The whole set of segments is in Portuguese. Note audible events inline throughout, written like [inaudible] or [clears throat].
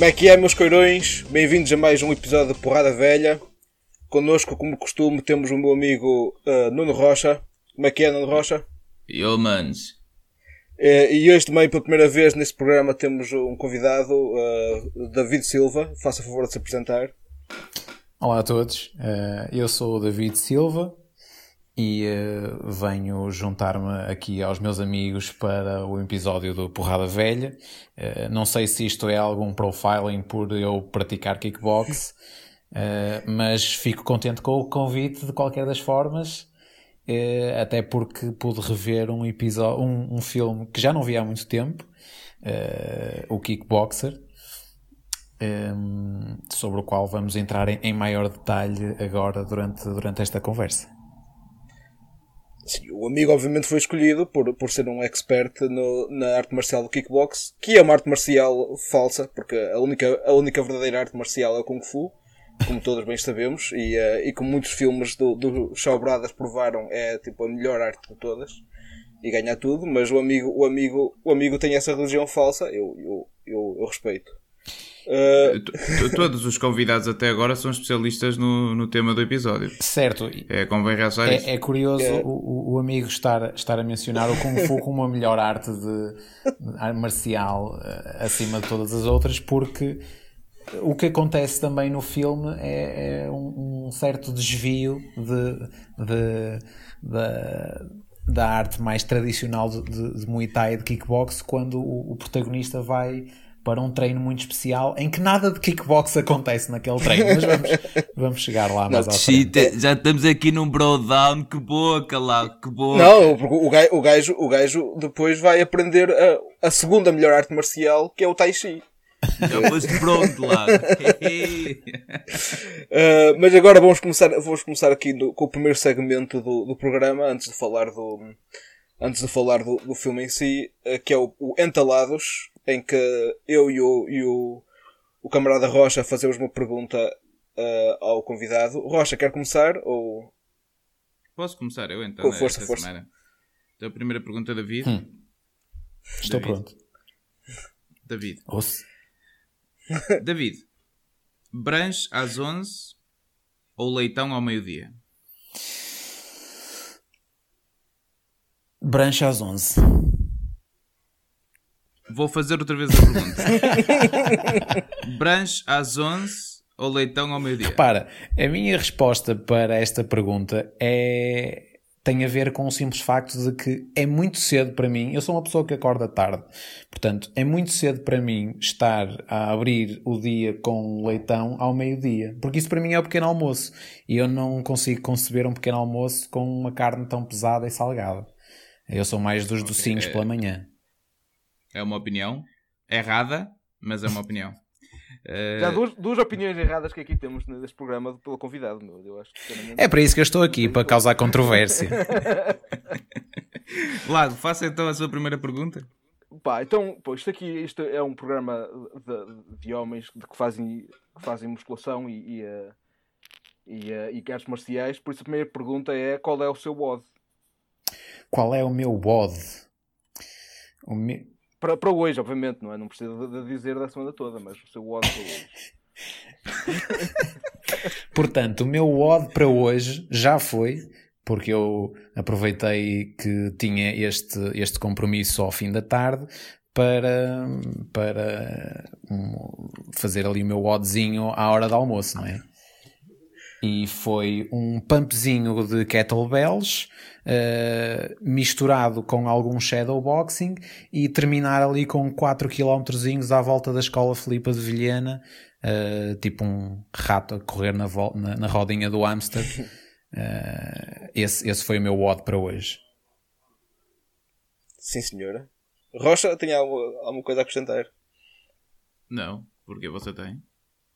Como é que é, meus coirões? Bem-vindos a mais um episódio de Porrada Velha. Connosco, como costume, temos o meu amigo uh, Nuno Rocha. Como é que é, Nuno Rocha? Yo, manos. Uh, e hoje também, pela primeira vez neste programa, temos um convidado, uh, David Silva. Faça favor de se apresentar. Olá a todos, eu sou o David Silva e venho juntar-me aqui aos meus amigos para o episódio do Porrada Velha. não sei se isto é algum profiling por eu praticar kickbox. Uh, [laughs] mas fico contente com o convite de qualquer das formas, uh, até porque pude rever um episódio, um, um, filme que já não vi há muito tempo, uh, o Kickboxer, um, sobre o qual vamos entrar em, em, maior detalhe agora durante, durante esta conversa. Sim, o amigo obviamente foi escolhido por, por ser um expert no, na arte marcial do kickbox, que é uma arte marcial falsa, porque a única, a única verdadeira arte marcial é o Kung Fu como todos bem sabemos, e, uh, e como muitos filmes do, do Shaw Brothers provaram, é tipo a melhor arte de todas e ganha tudo, mas o amigo, o amigo, o amigo tem essa religião falsa, eu, eu, eu, eu respeito. Uh... Todos os convidados até agora são especialistas no, no tema do episódio. Certo. É, convém realçar é, isso. É curioso é. O, o amigo estar, estar a mencionar o Kung Fu como a melhor arte de, de marcial uh, acima de todas as outras, porque o que acontece também no filme é, é um, um, certo desvio de, de, de, da arte mais tradicional de, de, de Muay Thai e de kickbox quando o, o, protagonista vai para um treino muito especial em que nada de kickbox acontece naquele treino, mas vamos, [laughs] vamos chegar lá mais frente. Já estamos aqui num brawldown, que boca lá, que boca. Não, o gajo, o gajo, o gajo depois vai aprender a, a segunda melhor arte marcial, que é o Tai Chi. Já foste pronto lá. uh, [laughs] mas agora vamos começar, vamos começar aqui do, com o primeiro segmento do, do programa, antes de falar do, antes de falar do, do filme em si, uh, que é o, o, Entalados, em que eu e o, e o, o camarada Rocha fazemos uma pergunta uh, ao convidado. Rocha, quer começar? Ou... Posso começar eu então? Com força, força. Semana. Então a primeira pergunta, David. Hum. Estou David. pronto. David. Ouça. [laughs] David, branche às 11 ou leitão ao meio-dia? Branche às 11. Vou fazer outra vez a pergunta. [laughs] branche às 11 ou leitão ao meio-dia? Repara, a minha resposta para esta pergunta é tem a ver com o simples facto de que é muito cedo para mim, eu sou uma pessoa que acorda tarde, portanto, é muito cedo para mim estar a abrir o dia com leitão ao meio-dia, porque isso para mim é o pequeno almoço e eu não consigo conceber um pequeno almoço com uma carne tão pesada e salgada. Eu sou mais dos okay. docinhos pela manhã. É uma opinião errada, mas é uma opinião. [laughs] Já eh, duas, duas opiniões erradas que aqui temos neste programa pelo convidado, meu. Eu acho que, é para isso que eu estou aqui, para causar controvérsia. [laughs] Lago, faça então a sua primeira pergunta. Pá, então, pô, isto aqui isto é um programa de, de homens de que, fazem, que fazem musculação e, e, uh, e, uh, e artes marciais, por isso a primeira pergunta é qual é o seu WOD? Qual é o meu WOD? O me... Para, para hoje, obviamente, não é? Não precisa de, dizer da semana toda, mas o seu odd para hoje. [laughs] Portanto, o meu odd para hoje já foi, porque eu aproveitei que tinha este, este compromisso ao fim da tarde para, para fazer ali o meu oddzinho à hora do almoço, não é? E foi um pumpzinho de kettlebells uh, misturado com algum shadowboxing e terminar ali com 4 km à volta da escola Filipa de Vilhena, uh, tipo um rato a correr na, na, na rodinha do hamster. Uh, [laughs] esse, esse foi o meu odd para hoje. Sim, senhora. Rocha, tem alguma, alguma coisa a acrescentar? Não, porque você tem.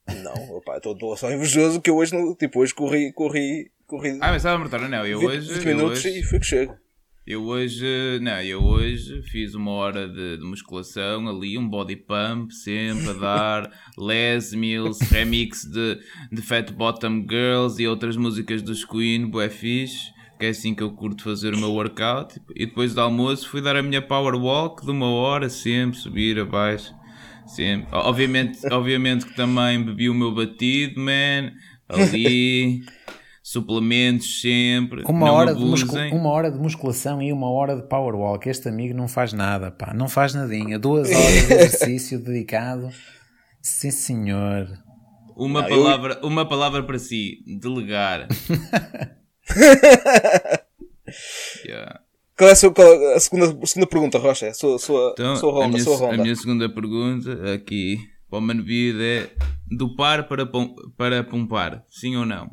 Não, opa, estou só invejoso que eu hoje, tipo, hoje corri, corri, corri. Ah, mas estava a mortar, não, eu 20, hoje. 20 minutos hoje, e foi que chego. Eu hoje, não, eu hoje fiz uma hora de, de musculação ali, um body pump, sempre a dar, [laughs] Les Mills, remix de, de Fat Bottom Girls e outras músicas dos Queen, bué fixe, que é assim que eu curto fazer o meu workout. E depois do almoço fui dar a minha power walk de uma hora, sempre, subir, abaixo Sempre. Obviamente, obviamente que também bebi o meu batido, man. Ali. [laughs] suplementos sempre. Uma hora, de uma hora de musculação e uma hora de power walk. Este amigo não faz nada, pá. Não faz nadinha. Duas horas de exercício [laughs] dedicado. Sim, senhor. Uma, não, palavra, eu... uma palavra para si: delegar. [laughs] yeah. Qual é a, sua, a segunda, a segunda pergunta, Rocha? A sua, sua, então, sua ronda, a minha, sua ronda. A minha segunda pergunta aqui para o Manvida é do par para, para pumpar, sim ou não?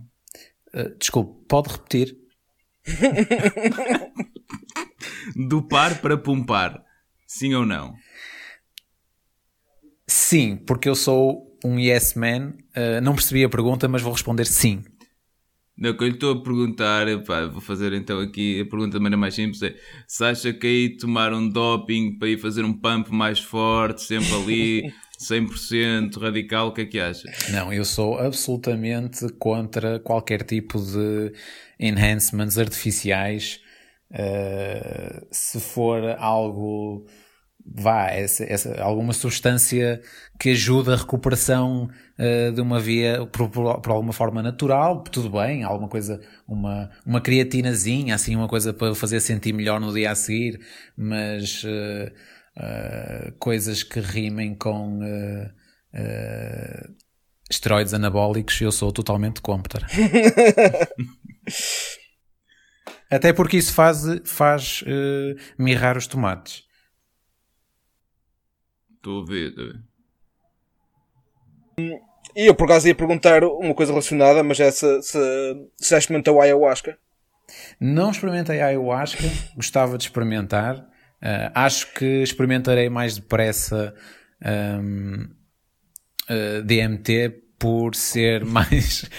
Uh, desculpe, pode repetir? [laughs] do par para pumpar, sim ou não? Sim, porque eu sou um yes man. Uh, não percebi a pergunta, mas vou responder sim. Não, que eu lhe estou a perguntar, pá, vou fazer então aqui a pergunta de maneira mais simples: é se acha que aí tomar um doping para ir fazer um pump mais forte, sempre ali, [laughs] 100% radical, o que é que acha? Não, eu sou absolutamente contra qualquer tipo de enhancements artificiais. Uh, se for algo vá, essa, essa, alguma substância que ajuda a recuperação uh, de uma via por, por, por, alguma forma natural, tudo bem, alguma coisa, uma, uma creatinazinha, assim, uma coisa para fazer sentir melhor no dia a seguir, mas uh, uh, coisas que rimem com esteroides anabólicos, eu sou totalmente contra. [laughs] Até porque isso faz, faz mirrar os tomates. Estou a ver, estou a ver. E eu por acaso ia perguntar uma coisa relacionada, mas é se, se, se já experimentou ayahuasca. Não experimentei ayahuasca, gostava de experimentar. Uh, acho que experimentarei mais depressa um, uh, DMT por ser [laughs] mais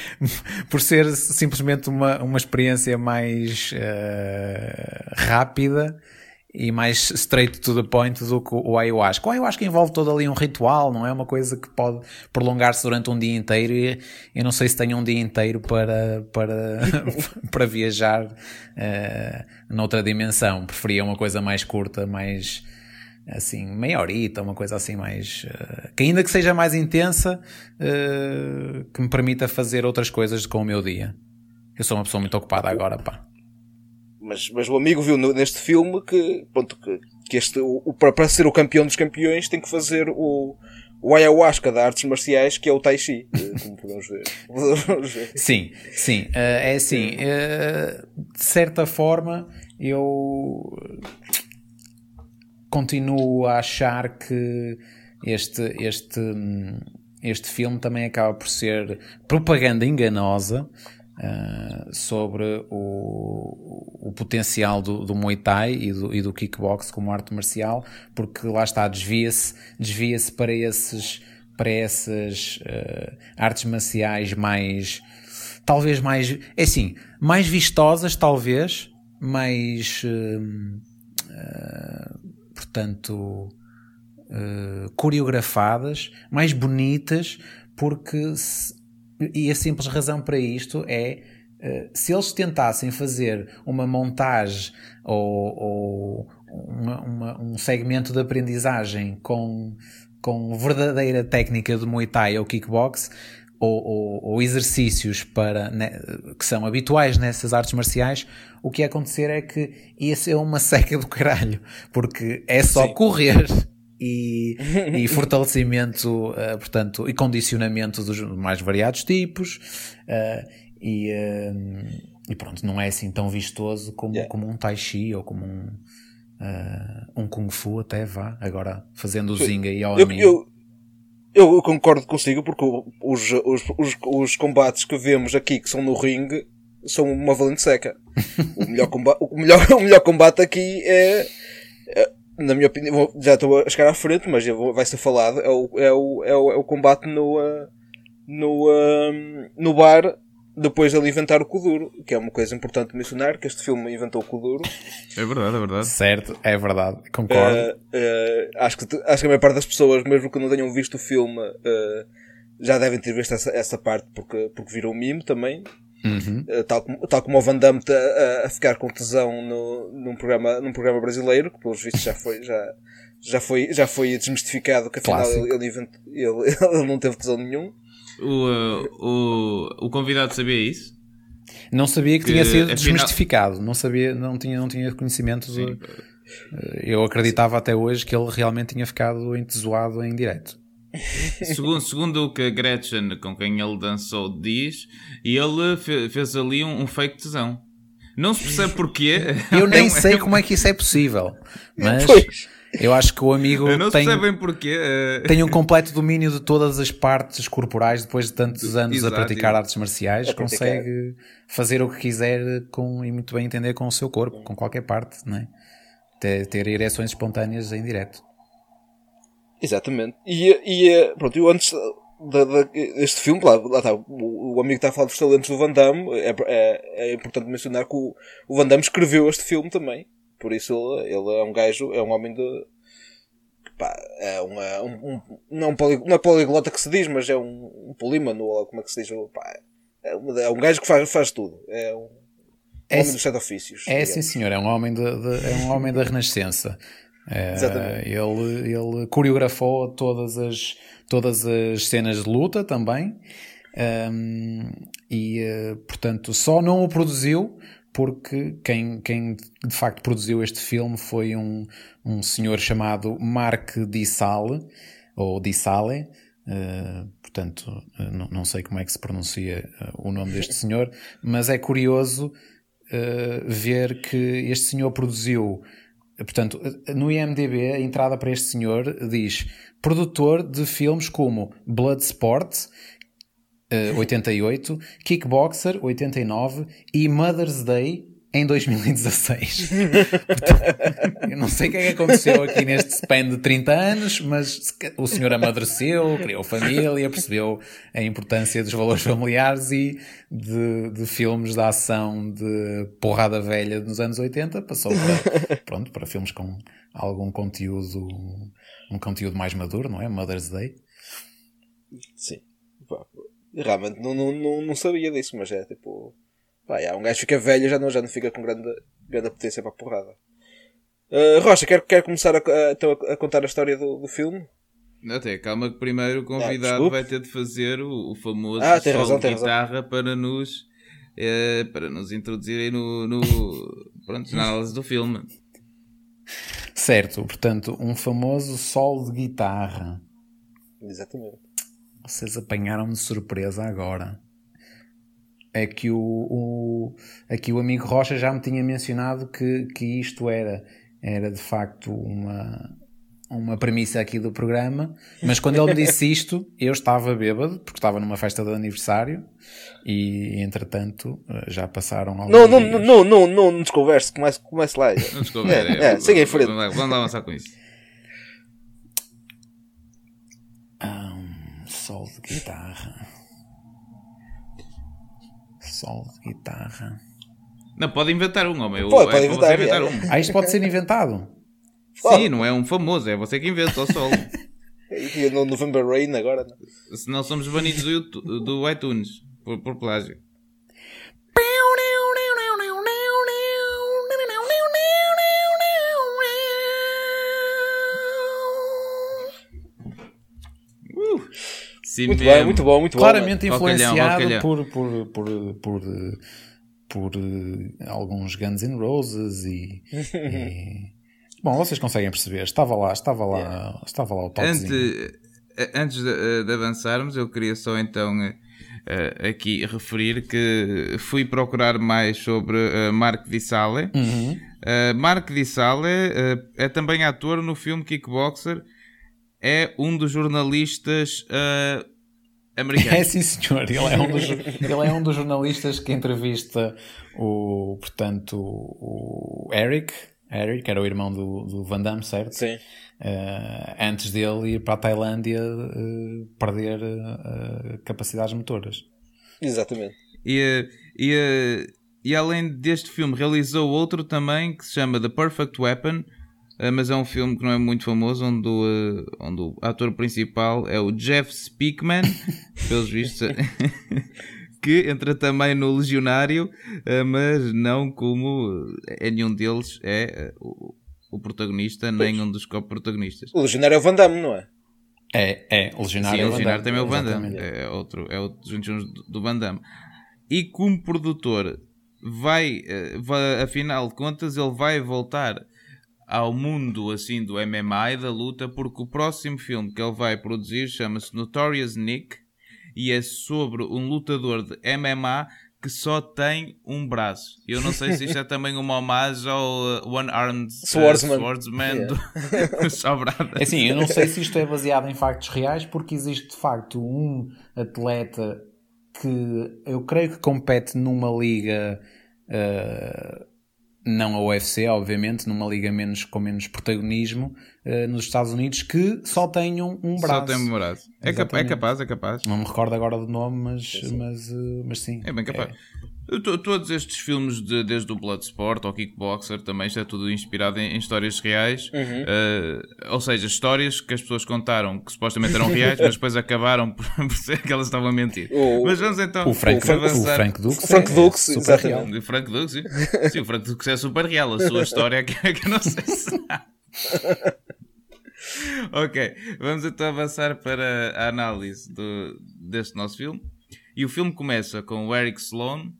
por ser simplesmente uma, uma experiência mais uh, rápida e mais straight to the point do que o ayahuasca. O ayahuasca envolve todo ali um ritual, não é uma coisa que pode prolongar-se durante um dia inteiro e eu não sei se tenho um dia inteiro para, para, [laughs] para viajar uh, noutra dimensão. Preferia uma coisa mais curta, mais assim, meia horita, uma coisa assim mais... Uh, que ainda que seja mais intensa, uh, que me permita fazer outras coisas com o meu dia. Eu sou uma pessoa muito ocupada agora, pá. Mas, mas o amigo viu no, neste filme que, pronto, que, que este, o, o, para ser o campeão dos campeões tem que fazer o, o ayahuasca da artes marciais, que é o Tai Chi, como [laughs] podemos ver. sim, sim. Uh, é assim, uh, de certa forma, eu continuo a achar que este, este, este filme também acaba por ser propaganda enganosa Uh, sobre o, o potencial do, do, Muay Thai e do, e do kickbox como arte marcial, porque lá está, desvia-se desvia para esses para essas uh, artes marciais mais talvez mais é assim, mais vistosas talvez, mais uh, portanto coreografadas, mais bonitas, porque se, e a simples razão para isto é eh, se eles tentassem fazer uma montagem ou, ou uma, uma, um segmento de aprendizagem com, com verdadeira técnica de Muay Thai ou kickbox, ou, ou, ou, exercícios para, né, que são habituais nessas artes marciais, o que ia acontecer é que ia ser uma seca do caralho, porque é só Sim. correr e, [laughs] e fortalecimento, uh, portanto, e condicionamento dos mais variados tipos. Uh, e, uh, e pronto, não é assim tão vistoso como, yeah. como um Tai Chi ou como um, um Kung Fu, até vá. Agora, fazendo o Zinga e ao amigo. Eu, eu, eu, concordo consigo porque os, os, os, os combates que vemos aqui que são no ringue são uma valente seca. [laughs] o, melhor combate, o, melhor, [laughs] o melhor combate aqui é, é na minha opinião, já estou a chegar à frente, mas vai ser falado, é o, é o, é o, é o combate no, uh, no, uh, no bar depois de ele inventar o Kuduro, que é uma coisa importante mencionar, que este filme inventou o Kuduro. É verdade, é verdade. Certo, é verdade, concordo. Uh, uh, acho, que, acho que a maior parte das pessoas, mesmo que não tenham visto o filme, uh, já devem ter visto essa, essa parte, porque, porque virou mime também. Uhum. Uh, tal, como, tal como o Van Damme a, a, ficar com tesão no, num, programa, num programa brasileiro, que pelos vistos já foi, já, Já foi, já foi desmistificado que afinal ele, ele, ele, [laughs] ele, não teve tesão nenhum. O, uh, o, o convidado sabia isso? Não sabia que, que tinha sido afinal... desmistificado, não sabia, não tinha, não tinha conhecimentos. Sim. Eu acreditava até hoje que ele realmente tinha ficado entesoado em direto. Segundo, segundo o que a Gretchen, com quem ele dançou, diz, ele fez ali um, um fake tesão. Não se percebe porquê. [laughs] Eu nem sei como é que isso é possível. Mas pois. eu acho que o amigo não tem, se porquê. Eh. tem um completo domínio de todas as partes corporais depois de tantos anos Exato, a praticar artes marciais. consegue fazer o que quiser com, e muito bem entender com o seu corpo, com qualquer parte, não é? ter, ter ereções espontâneas em direto. Exatamente. E, e pronto, eu antes deste filme, lá, lá está, o, o amigo está a falar dos talentos do Van Damme, é, é, é importante mencionar que o, o, Van Damme escreveu este filme também. Por isso ele, ele é um gajo, é um homem de. Pá, é uma, um, um, não, um poli, não é poliglota que se diz, mas é um, um polímano, ou como é que se diz? Pá, é, é um gajo que faz, faz tudo. É um, é, homem dos sete ofícios. É sim, senhor, é um homem, de, de, é um homem da Renascença. Exatamente. Ele, ele coreografou todas as, todas as cenas de luta também. Um, e, uh, portanto, só não o produziu porque quem, quem de facto produziu este filme foi um, um senhor chamado Mark Di Sale, ou Di Sale, uh, portanto, não, não, sei como é que se pronuncia o nome deste senhor, mas é curioso uh, ver que este senhor produziu. Portanto, no IMDB, a entrada para este senhor diz produtor de filmes como Bloodsport, uh, 88, Kickboxer, 89 e Mother's Day, em 2016. eu não sei o que é que aconteceu aqui neste span de 30 anos, mas o senhor amadureceu, criou família, percebeu a importância dos valores familiares e de, de filmes de ação de porrada velha dos anos 80, passou para, pronto, para filmes com algum conteúdo, um conteúdo mais maduro, não é? Mother's Day. Sim. Realmente não, não, não sabia disso, mas é tipo Pá, yeah, um gajo fica velho já não, já não fica com grande, grande potência para a porrada. Uh, Rocha, quer, quer começar a, a, a, contar a história do, do filme? Até calma que primeiro o convidado ah, vai ter de fazer o, o famoso ah, solo razão, de guitarra razão. para nos é, para nos introduzirem no, no pronto, na análise do filme. Certo, portanto, um famoso solo de guitarra. Exatamente. Vocês apanharam-me de surpresa agora é que o, o, aqui o amigo Rocha já me tinha mencionado que, que isto era, era de facto uma, uma premissa aqui do programa, mas quando ele me disse [laughs] isto, eu estava bêbado, porque estava numa festa de aniversário e entretanto já passaram alguns não, não, dias. Não, não, não, não desconverse, comece, comece lá. Não desconverse, é, é, siga em frente. Vamos, vamos avançar com isso. Um, sol de guitarra solo de guitarra. Não, pode inventar um, homem. Pode, pode é inventar, inventar um. Ah, isto pode ser inventado. [laughs] Sim, não é um famoso, é você que inventa o solo. [laughs] e no November Rain agora. Não? Se não somos banidos do, do iTunes por, por plágio. Sim muito bem, muito bom, muito bom. Claramente influenciado por, por, por, por, por, eh, alguns Guns N' Roses e, e, [laughs] Bom, vocês conseguem perceber. Estava lá, estava lá, yeah. estava lá o toquezinho. Antes, eh, antes de, eh, de, avançarmos, eu queria só então aqui referir que fui procurar mais sobre Mark Di Sale. Uhum. Mark Di Sale é também ator no filme Kickboxer é um dos jornalistas uh, americanos. [laughs] É sim, senhor. Ele é, um dos, [laughs] ele é um dos jornalistas que entrevista o, portanto, o Eric. Eric era o irmão do, do Van Damme, certo? Sim. Uh, antes dele ir para a Tailândia uh, perder capacidades motoras. Exatamente. E, e, e além deste filme, realizou outro também que se chama The Perfect Weapon mas é um filme que não é muito famoso, onde o, eh, onde o ator principal é o Jeff Speakman, [laughs] pelos vistos, [laughs] que entra também no Legionário, eh, mas não como é nenhum deles é o protagonista nem um dos co-protagonistas. O Legionário é o Van Damme, não é? É, é, o Legionário Sim, é o o Van Legionário Damme. também é o Van Damme. Exatamente. É outro, é outro juntos do Van Damme. E como produtor, vai, vai, afinal de contas, ele vai voltar ao mundo assim do MMA e da luta, porque o próximo filme que ele vai produzir chama-se Notorious Nick e é sobre um lutador de MMA que só tem um braço. Eu não sei se isto é [laughs] também uma homagem ao uh, One Armed uh, Swordsman. Swordsman do, [laughs] do Sobrada. É assim, eu não sei se isto é baseado em factos reais, porque existe de facto um atleta que eu creio que compete numa liga, eh, não a UFC, obviamente, numa liga menos, com menos protagonismo eh, nos Estados Unidos, que só tem um, um braço. Só tem um braço. É, cap- é capaz, é capaz. Não me recordo agora do nome, mas, mas, eh, mas sim. É bem capaz. Todos estes filmes, de- desde o Bloodsport ao Kickboxer, também isto é tudo inspirado em, em histórias reais. Eh, ou seja, histórias que as pessoas contaram que supostamente eram reais, [laughs] mas depois acabaram por, [laughs] por ser que elas estavam a mentir. O- mas vamos então O Frank, Frank- o avançar. Frank Dux. O Frank é- Dux, é super exatamente. real. O Frank Dux, sim. [laughs] sim, o Frank Dux é super real. A sua história é que, é que eu não sei se. ok, vamos então avançar para a análise do- deste nosso filme. E o filme começa com o Eric Sloan uh,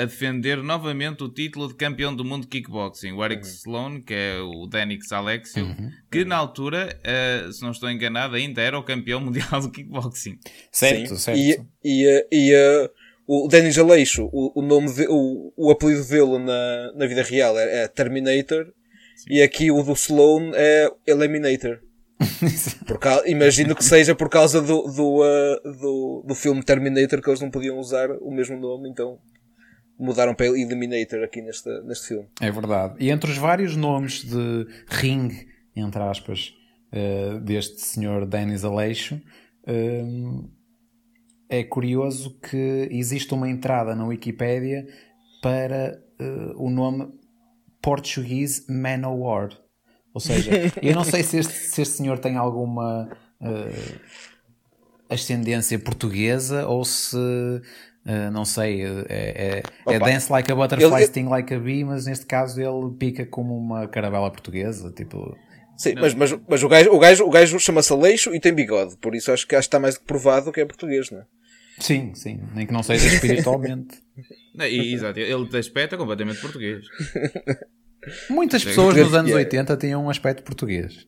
a defender novamente o título de campeão do mundo de kickboxing. O Eric Sloan, que é o Danix Alexio, que na altura, uh, se não estou enganado, ainda era o campeão [laughs] mundial de kickboxing. Certo, Sim. certo. E, e, eh, e eh, o Denis Aleixo, o, o, nome de- o, o apelido dele na, na vida real é, é Terminator e aqui o do Sloan é Eliminator. [laughs] Por cau- imagino que seja por causa do, do, eh, do, do filme Terminator que eles não podiam usar o mesmo nome, então mudaram para Eliminator aqui neste, neste filme. É verdade. E entre os vários nomes de ring, entre aspas, eh, deste senhor Denis Aleixo, eh, é curioso que existe uma entrada na Wikipédia para eh, o nome Portuguese Manowar. Ou seja, eu não sei se este, se este senhor tem alguma ascendência portuguesa ou se. Eh, não sei, é, é, é Opa. dance like a butterfly, Ele- sting like a bee, mas neste caso ele pica como uma caravela portuguesa. Tipo, Sim, mas, mas, mas o gajo, o gajo, o gajo chama-se Aleixo e tem bigode, por isso acho que, acho que está mais do que provado que é português, não é? sim, sim, nem que não seja espiritualmente. [laughs] Não, e, exato, ele de aspecto é completamente português. [laughs] Muitas pessoas nos anos Yeah. 80 tinham um aspecto português.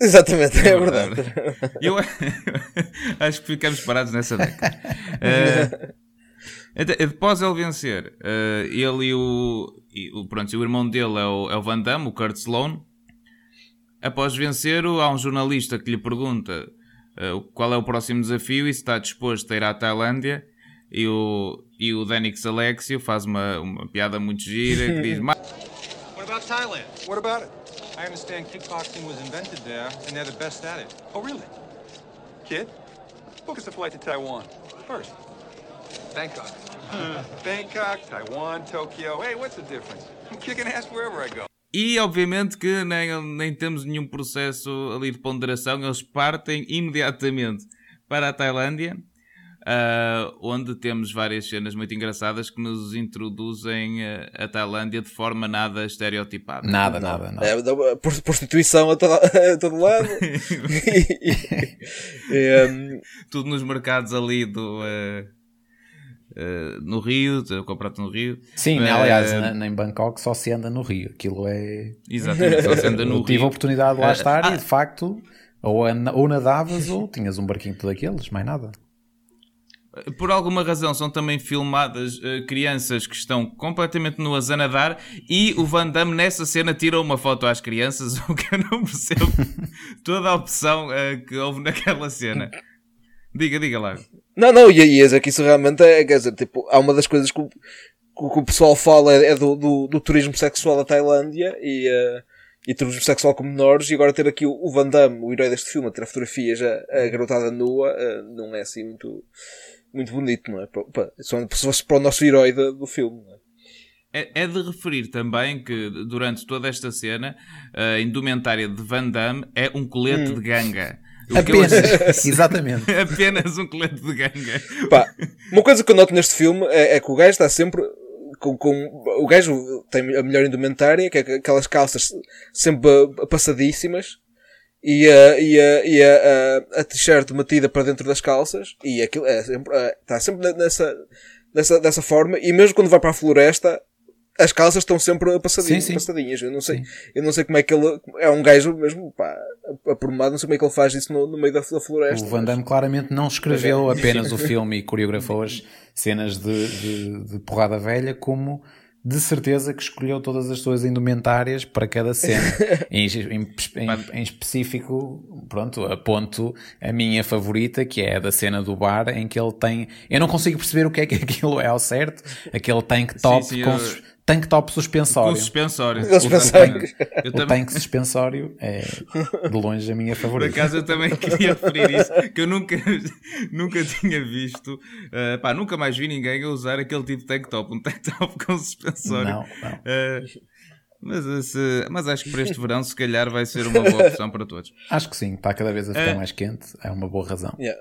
Exatamente, é, verdade. Eu [laughs] acho que ficamos parados nessa década. Eh, até- após ele vencer, eh, ele e o, e o, pronto, o irmão dele é o, é o Van Damme, o Kurt Sloan. Após vencer, há um jornalista que lhe pergunta eh, qual é o próximo desafio e se está disposto a ir à Tailândia. E o, e o Danix Alexio faz uma, uma piada muito gira que diz: [laughs] "Ma- What about Thailand? What about it? I understand kickboxing was invented there, and they're the best at it. Oh, really? Kid, book us a flight to Taiwan. First. Bangkok. Bangkok, Taiwan, Tokyo. Hey, what's the difference? I'm kicking ass wherever I go. E obviamente que nem, nem temos nenhum processo ali de ponderação, eles partem imediatamente para a Tailândia, ah, onde temos várias cenas muito engraçadas que nos introduzem ah, a Tailândia de forma nada estereotipada. Nada, nada, nada. É, prostituição a, toda- a todo lado. [laughs] E- um, Tudo nos mercados ali do. ah, ah, no Rio, comprado no Rio. Sim, Ah, aliás, na- em Bangkok só se anda no Rio. Aquilo é. Exatamente, só se anda [laughs] no Eu tive a Rio. oportunidade de lá Ah, estar ah. e de facto, ou, ou nadavas [laughs] ou tinhas um barquinho daqueles, mais nada. Por alguma razão são também filmadas eh, crianças que estão completamente nuas a nadar e o Van Damme nessa cena tira uma foto às crianças, [laughs] o que eu não percebo toda a opção eh, que houve naquela cena. Diga, diga lá. Não, não, e aí é que isso realmente é, quer dizer, tipo, há uma das coisas que o, que o pessoal fala é, é do, do, do turismo sexual da Tailândia e, eh, e turismo sexual com menores, e agora ter aqui o, o Van Damme, o herói deste filme, a tirar fotografias a, a garotada nua, eh, não é assim muito, muito bonito, não é? Pá, se fosse para o nosso herói do, do filme, não é? É, é de referir também que durante toda esta cena a indumentária de Van Damme é um colete de ganga. Apenas, acho- [laughs] exatamente. [laughs] apenas um colete de ganga. Pá, uma coisa que eu noto neste filme é, é que o gajo está sempre com, com, o gajo tem a melhor indumentária, que é aquelas calças sempre passadíssimas, e a, e a, e a, a, a t-shirt metida para dentro das calças, e aquilo é sempre, é, está sempre nessa, nessa, dessa forma, e mesmo quando vai para a floresta, as calças estão sempre passadinhas, sim, sim. passadinhas. Eu não sei, eu não sei como é que ele é um gajo mesmo, pá, aprumado, não sei como é que ele faz isso no, no meio da, da floresta. O Van Damme mas... claramente não escreveu [laughs] apenas o filme e coreografou as cenas de, de, de, porrada velha, como de certeza que escolheu todas as suas indumentárias para cada cena. [laughs] em, em, em, em, específico, pronto, aponto a minha favorita, que é a da cena do bar, em que ele tem. Eu não consigo perceber o que é que [laughs] aquilo é ao certo. Aquele tank top sim, sim, com. Eu tank top suspensório. Com suspensório. O, tanque, o também... tanque suspensório é de longe a minha favorita. Por acaso eu também [laughs] queria referir isso, que eu nunca, [laughs] nunca tinha visto, uh, pá, nunca mais vi ninguém a usar aquele tipo de tank top, um tank [laughs] top com suspensório. Não, não. Uh, mas, esse, mas acho que para este verão, se calhar, vai ser uma boa opção para todos. Acho que sim, está cada vez a ficar uh, mais quente, é uma boa razão. Yeah.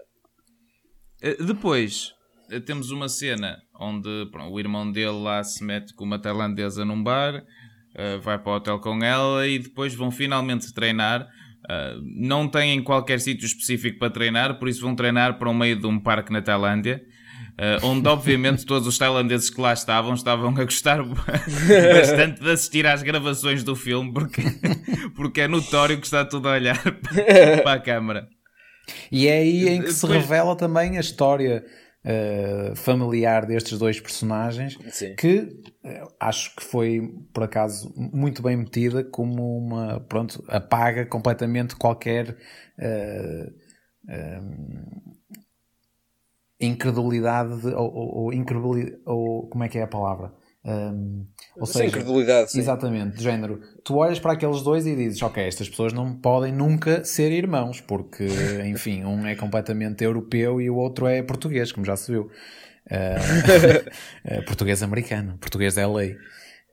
depois, temos uma cena onde pronto, o irmão dele lá se mete com uma tailandesa num bar, uh, vai para o hotel com ela e depois vão finalmente treinar. Uh, não têm qualquer sítio específico para treinar, por isso vão treinar para o meio de um parque na Tailândia. Uh, onde obviamente [laughs] todos os tailandeses que lá estavam estavam a gostar [laughs] bastante de assistir às gravações do filme porque, [laughs] porque é notório que está tudo a olhar para a câmara. E é aí em que se revela também a história uh, familiar destes dois personagens Sim. que uh, acho que foi por acaso muito bem metida como uma pronto apaga completamente qualquer uh, incredulidade de, ou, ou, ou, incredulidade ou como é que é a palavra um, ou seja, incredulidade, sim. exatamente, de género. Tu olhas para aqueles dois e dizes: Ok, estas pessoas não podem nunca ser irmãos, porque, [laughs] enfim, um é completamente europeu e o outro é português, como já se viu. Uh, [laughs] [laughs] português americano, português é lei.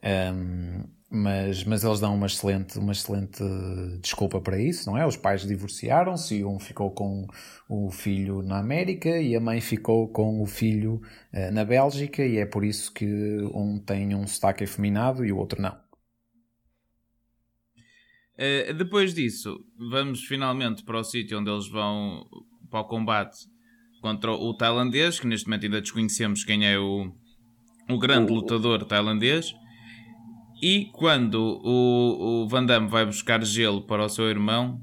Um, mas, mas eles dão uma excelente, uma excelente desculpa para isso, não é? Os pais divorciaram-se e um ficou com o filho na América e a mãe ficou com o filho uh, na Bélgica e é por isso que um tem um sotaque efeminado e o outro não. Uh, depois disso, vamos finalmente para o sítio onde eles vão para o combate contra o tailandês, que neste momento ainda desconhecemos quem é o, o grande lutador tailandês. E quando o, o Van Damme vai buscar gelo para o seu irmão,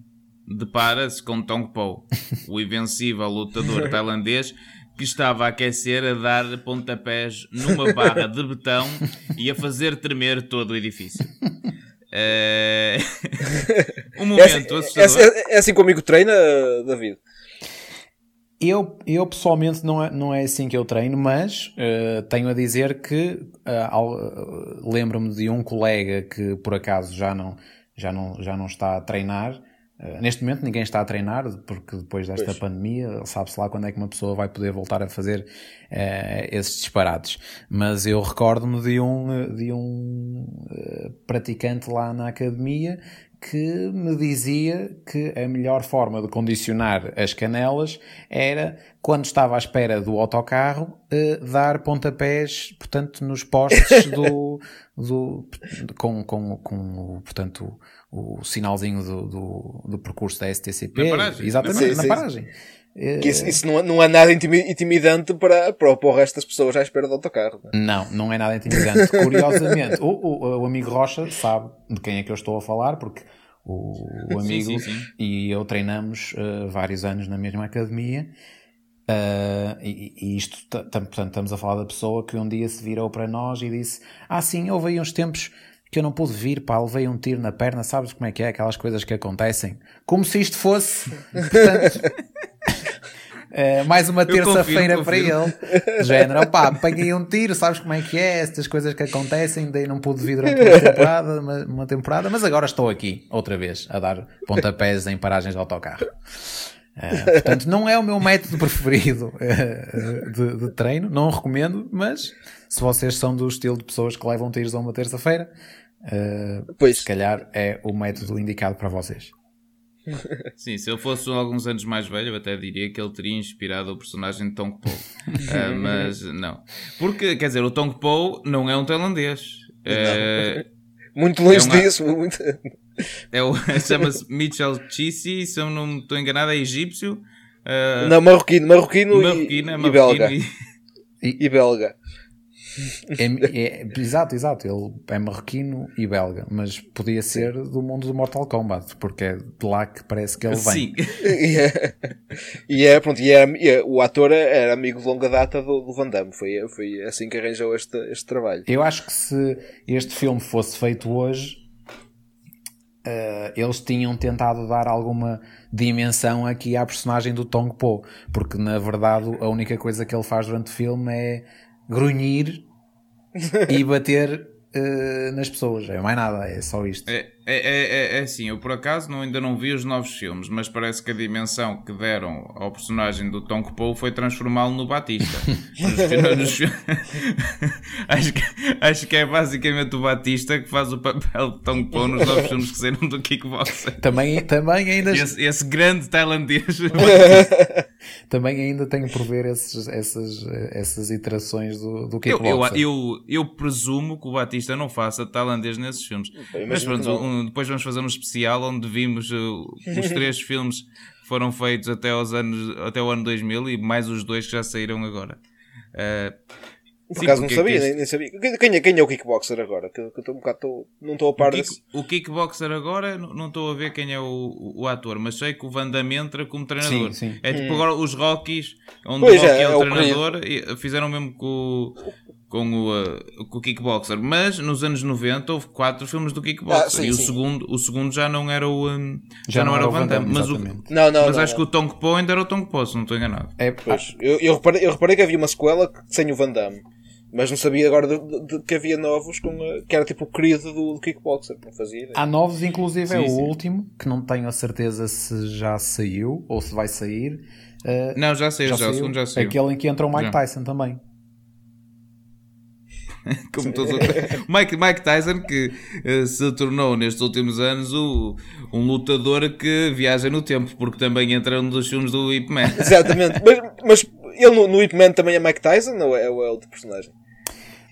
depara-se com Tong Po, o invencível lutador [laughs] tailandês que estava a aquecer, a dar pontapés numa barra de betão e a fazer tremer todo o edifício. É... [laughs] um momento é, assim, assustador. É, é assim que o amigo treina, David? Eu, eu pessoalmente não é, não é assim que eu treino, mas uh, tenho a dizer que uh, lembro-me de um colega que por acaso já não, já não, já não está a treinar. Uh, neste momento ninguém está a treinar, porque depois desta pois. pandemia, sabe-se lá quando é que uma pessoa vai poder voltar a fazer esses disparates. Mas eu recordo-me de um, de um praticante lá na academia que me dizia que a melhor forma de condicionar as canelas era, quando estava à espera do autocarro, eh, dar pontapés, portanto, nos postes [laughs] do, do com, com, com portanto, o, sinalzinho do, do, do, percurso da STCP. Na paragem. Exatamente, sim, na sim. paragem. Que isso, isso não, é, não, é nada intimidante para, para, para o resto das pessoas à espera do autocarro. Não, é? não, não é nada intimidante. Curiosamente, o, o, o, amigo Rocha sabe de quem é que eu estou a falar, porque o, o amigo sim, sim, sim. e eu treinamos uh, vários anos na mesma academia. Uh, e, e, isto, portanto, estamos a falar da pessoa que um dia se virou para nós e disse: Ah, sim, houve aí uns tempos que eu não pude vir, pá, levei um tiro na perna, sabes como é que é? Aquelas coisas que acontecem. Como se isto fosse. Portanto, uh, [laughs] mais uma terça-feira para ele. Género, pá, peguei um tiro, sabes como é que é? Estas coisas que acontecem, daí não pude vir durante uma temporada, uma, uma temporada, mas agora estou aqui, outra vez, a dar pontapés em paragens de autocarro. Uh, portanto, não é o meu método [laughs] preferido uh, de, de, treino, não o recomendo, mas se vocês são do estilo de pessoas que levam tiros a uma terça-feira, uh, se calhar é o método indicado para vocês. [laughs] Sim, se ele fosse alguns anos mais velho, eu até diria que ele teria inspirado o personagem de Tong Po. uh, [laughs] mas não. Porque, quer dizer, o Tong Po não é um tailandês. Uh, muito longe é uma... disso. Muito... É o, [laughs] chama-se Mitchell Chisi, se eu não me estou enganado, é egípcio. Uh, não, marroquino, marroquino, marroquino, e, é marroquino e belga. E... e belga. É, é, exato, exato. Ele é marroquino e belga, mas podia ser do mundo do Mortal Kombat, porque é de lá que parece que ele vem. Sim. e, é, e, é, pronto, e, é, e é, o ator era amigo de longa data do, do Van Damme. Foi, foi assim que arranjou este, este trabalho. Eu acho que se este filme fosse feito hoje, uh, eles tinham tentado dar alguma dimensão aqui à personagem do Tong Po, porque na verdade a única coisa que ele faz durante o filme é grunhir [laughs] e bater uh, nas pessoas. É mais nada, é só isto. É, é, é, é, assim, eu por acaso não, ainda não vi os novos filmes, mas parece que a dimensão que deram ao personagem do Tom Poe foi transformá-lo no Batista. [laughs] nos, nos, [laughs] acho, que, acho que é basicamente o Batista que faz o papel de Tom Poe nos novos filmes que saíram do Kickboxer. Também, também ainda. Esse, esse grande tailandês. [laughs] também ainda tenho por ver esses, essas, essas iterações do, do Kickboxer. Eu, eu, eu, eu presumo que o Batista não faça tailandês nesses filmes. Mas pronto, um, depois vamos fazer um especial onde vimos uh, os [laughs] três filmes que foram feitos até, aos anos, até o ano 2000 e mais os dois que já saíram agora. Uh, por acaso não sabia, este... nem, sabia. Quem é, quem é o kickboxer agora? Que, que eu estou um bocado, tô, não estou a par o kick, desse. O kickboxer agora, não estou a ver quem é o, o, ator, mas sei que o Van Damme entra como treinador. Sim, sim. É tipo hum. agora os Rockies, onde pois o Rocky é, é o, é treinador, fizeram mesmo com o com o, uh, com o Kickboxer, mas nos anos 90 houve quatro filmes do Kickboxer ah, sim, e o segundo, o segundo já não era o um, já, já, não, era o Van Damme, mas, o, não, não, mas não, acho que o Tong Po ainda era o Tong Po, se não estou enganado. É, pois, eu, eu, reparei, eu reparei que havia uma sequela sem o Van Damme. Mas não sabia agora de, de, de, que havia novos com, uh, que era tipo o querido do, do Kickboxer, não fazia. Há novos, inclusive é sim, é o último, que não tenho a certeza se já saiu ou se vai sair. Uh, não, já saiu, já, já saiu. o segundo já saiu. Aquele em que entra o Mike já. Tyson também. [laughs] Como todos Mike, Mike Tyson, que uh, se tornou nestes últimos anos o, um lutador que viaja no tempo, porque também entra um dos filmes do Ip Man. [laughs] Exatamente, mas, mas ele no, no Ip Man também é Mike Tyson ou é, ou é outro personagem?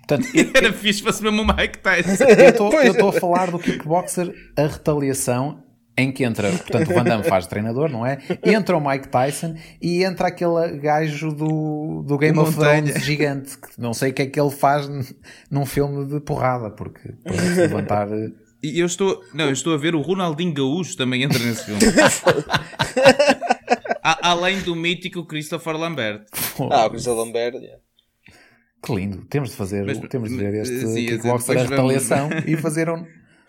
Portanto, [laughs] eu, Era fixe, fosse mesmo o Mike Tyson. Eu estou a falar do kickboxer, a retaliação em que entra, portanto, o Van Damme faz treinador, não é? Entra o Mike Tyson e entra aquele gajo do, do Game of Thrones gigante, que não sei o que é que ele faz num filme de porrada, porque para levantar. Eh, e eu estou, não, eu estou a ver o Ronaldinho Gaúcho também entra nesse filme. [laughs] a, além do mítico Christopher Lambert. Ah, o Christopher Lambert, yeah. Que lindo. Temos de fazer, mas, temos de ver este sim, da retaliação e fazer um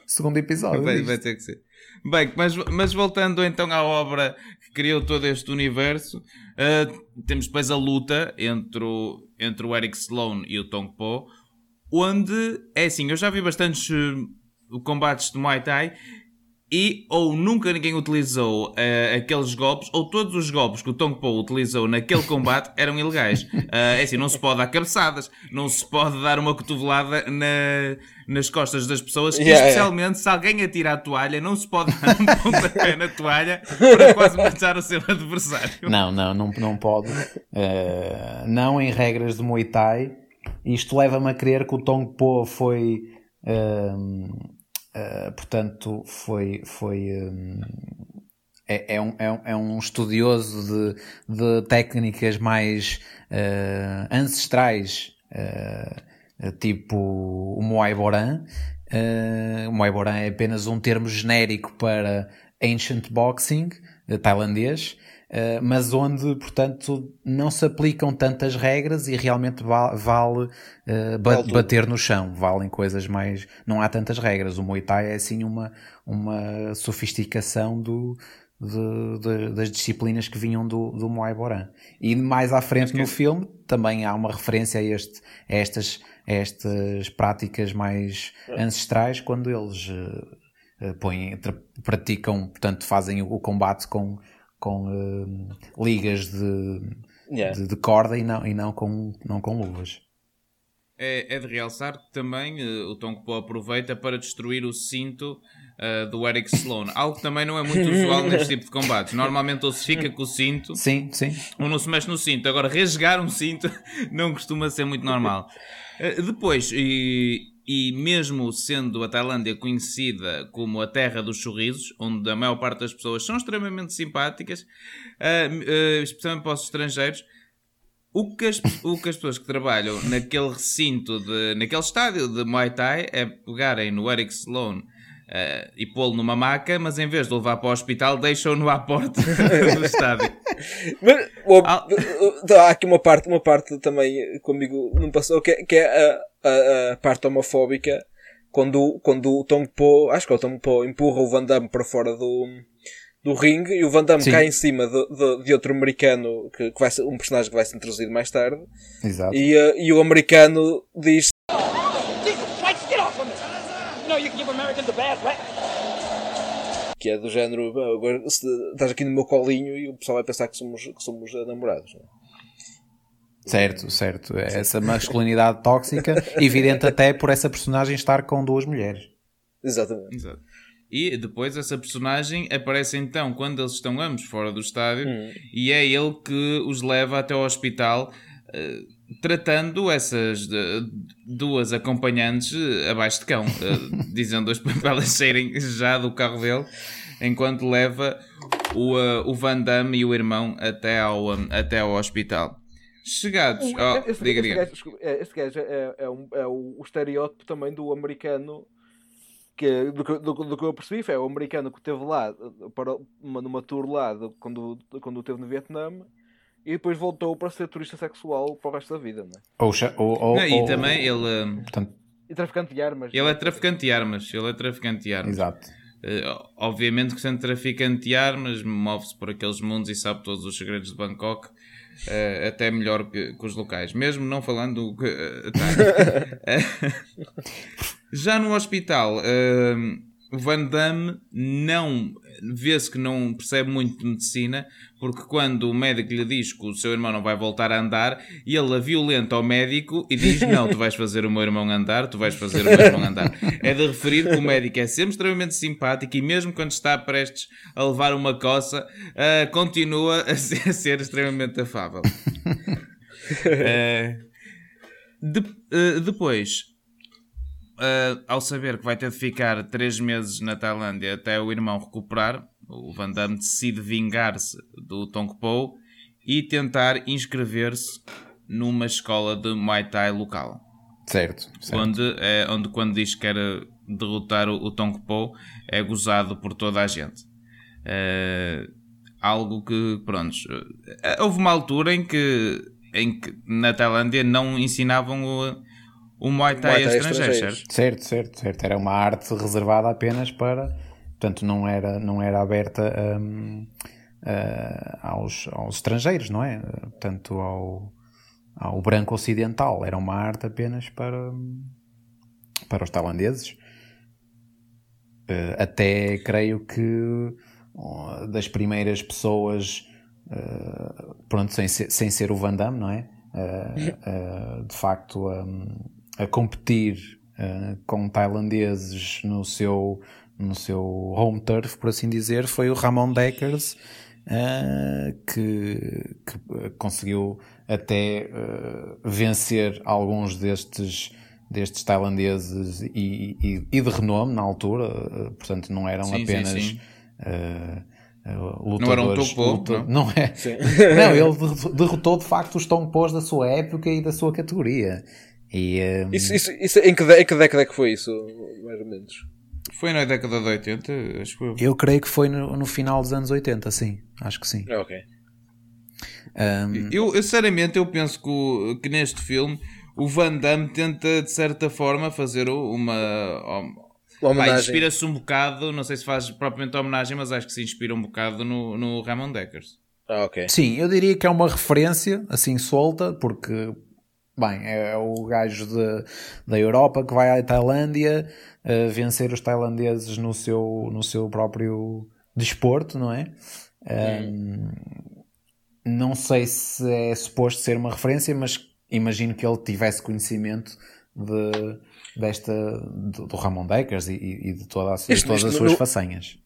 segundo episódio. Vai, vai ter que ser. Bem, mas, mas voltando então à obra que criou todo este universo, uh, temos depois a luta entre o, entre o Eric Sloan e o Tong Po, onde, é assim, eu já vi bastantes uh, combates de Muay Thai e ou nunca ninguém utilizou uh, aqueles golpes, ou todos os golpes que o Tong Po utilizou naquele combate [laughs] eram ilegais. Uh, é assim, não se pode dar cabeçadas, não se pode dar uma cotovelada na, nas costas das pessoas, yeah, especialmente yeah. se alguém atira a toalha, não se pode [laughs] dar um pontapé na toalha para quase matar o seu adversário. Não, não, não, não pode. Uh, não em regras de Muay Thai. Isto leva-me a crer que o Tong Po foi. Uh, portanto, foi, foi um, é, é, um, é, um, é um estudioso de, de técnicas mais uh, ancestrais, uh, tipo o Moai Boran. o Moai Boran é apenas um termo genérico para Ancient Boxing tailandês. Uh, mas onde, portanto, não se aplicam tantas regras e realmente vale, vale uh, ba bater no chão, valem coisas mais. Não há tantas regras. O Muay Thai é assim uma, uma sofisticação do, de, de, das disciplinas que vinham do, do Muay Boran. E mais à frente no filme também há uma referência a, este, a, estas, a estas práticas mais ancestrais quando eles uh, põem, praticam, portanto, fazem o combate com com uh, ligas de, yeah. de, de, corda e não, e não, com, não com luvas. é, é de realçar que também uh, o Tonko aproveita para destruir o cinto uh, do Eric Sloan. [laughs] Algo que também não é muito usual [laughs] neste tipo de combates. Normalmente ou se fica com o cinto sim, sim. ou não se mexe no cinto. Agora, [laughs] rasgar um cinto não costuma ser muito normal. Uh, depois, e, e mesmo sendo a Tailândia conhecida como a terra dos sorrisos, onde a maior parte das pessoas são extremamente simpáticas, uh, especialmente para os estrangeiros, o que, as, o que as pessoas que trabalham naquele recinto, de, naquele estádio de Muay Thai, é pegarem no Eric Sloan Uh, e pô-lo numa maca, mas em vez de o levar para o hospital, deixam-no à porta [laughs] do estádio. Mas, oh, há aqui uma parte, uma parte também comigo não passou, que é, que é a, a, a, parte homofóbica quando, quando o Tom Po, acho que é o Tom Po, empurra o Van Damme para fora do, do ringue e o Van Damme Sim. cai em cima de, de, de outro americano, que, que, vai ser um personagem que vai ser introduzido mais tarde. Exato. E, uh, e o americano diz que é do género, agora estás aqui no meu colinho e o pessoal vai pensar que somos, que somos namorados. Não é? Certo, certo. É essa masculinidade tóxica, evidente até por essa personagem estar com duas mulheres. Exatamente. Exato. E depois essa personagem aparece então quando eles estão ambos fora do estádio hum. e é ele que os leva até ao hospital. Uh, tratando essas duas acompanhantes eh, abaixo de cão, [laughs] uh, dizendo-as [laughs] para elas saírem já do carro dele, enquanto leva o, uh, o Van Damme e o irmão até ao, um, até ao hospital. Chegados. Oh, esse, diga, esse, diga. Gajo, esse gajo é, é, um, é o, o, estereótipo também do americano. Que, do, do, do, que eu percebi, é o americano que esteve lá para uma, numa tour lá de, quando, quando esteve no Vietnã e depois voltou para ser turista sexual para o resto da vida, não é? Ou, ou, ou, não, e também ele. Portanto, e traficante de armas. Ele é traficante de armas. Ele é traficante de armas. Exato. Uh, obviamente que sendo traficante de armas, move-se por aqueles mundos e sabe todos os segredos de Bangkok. Uh, até melhor que, que, os locais, mesmo não falando que, uh, [laughs] tá. [laughs] [laughs] já no hospital o Van Damme não vê-se que não percebe muito de medicina, porque quando o médico lhe diz que o seu irmão não vai voltar a andar, ele a violenta ao médico e diz: Não, tu vais fazer o meu irmão andar, tu vais fazer o meu irmão andar. É de referir que o médico é sempre extremamente simpático e, mesmo quando está prestes a levar uma coça, uh, continua a ser, a ser, extremamente afável. Uh, [laughs] de, uh, depois, uh, ao saber que vai ter de ficar 3 meses na Tailândia até o irmão recuperar, o Van Damme decide vingar-se do Tongpo e tentar inscrever-se numa escola de Muay Thai local. Certo. certo. Onde, é, onde quando diz que quer derrotar o, o Tongpo é gozado por toda a gente. Uh, algo que, pronto, uh, houve uma altura em que, em que na Tailândia não ensinavam o, o Muay Thai, Muay Thai estrangeiros, certo? Certo, certo, certo. Era uma arte reservada apenas para. Portanto, não era, não era aberta um, uh, aos, aos estrangeiros, não é? Portanto, ao, ao branco ocidental. Era uma arte apenas para, para os tailandeses. Uh, até creio que uh, das primeiras pessoas, uh, pronto, sem ser, sem ser o Van Damme, não é? Uh, [laughs] de facto, um, a competir uh, com tailandeses no seu, no seu home turf, por assim dizer, foi o Ramon Deckers, uh, que, que, conseguiu até uh, vencer alguns destes destes tailandeses e, e, e, de renome na altura, portanto não eram sim, apenas sim, sim. lutadores. Não eram um luta, não? [laughs] não é? não, ele derrotou de facto os Tongpos da sua época e da sua categoria. E, um... isso, isso, isso, em, que, em que década é que foi isso, mais ou menos? Foi na década de 80, acho que eu. Eu creio que foi no, no final dos anos 80, sim. Acho que sim. Ah, ok. Um... Eu, eu, sinceramente, eu penso que, o, que neste filme o Van Damme tenta, de certa forma, fazer uma. uma inspira-se um bocado, não sei se faz propriamente homenagem, mas acho que se inspira um bocado no, no Ramon Deckers. Ah, ok. Sim, eu diria que é uma referência, assim, solta, porque Bem, é o gajo de, da Europa que vai à Tailândia uh, vencer os tailandeses no seu, no seu próprio desporto, não é? Um, não sei se é suposto ser uma referência, mas imagino que ele tivesse conhecimento de, desta, do, do Ramon Deckers e, e de, toda a, de todas as suas no- façanhas.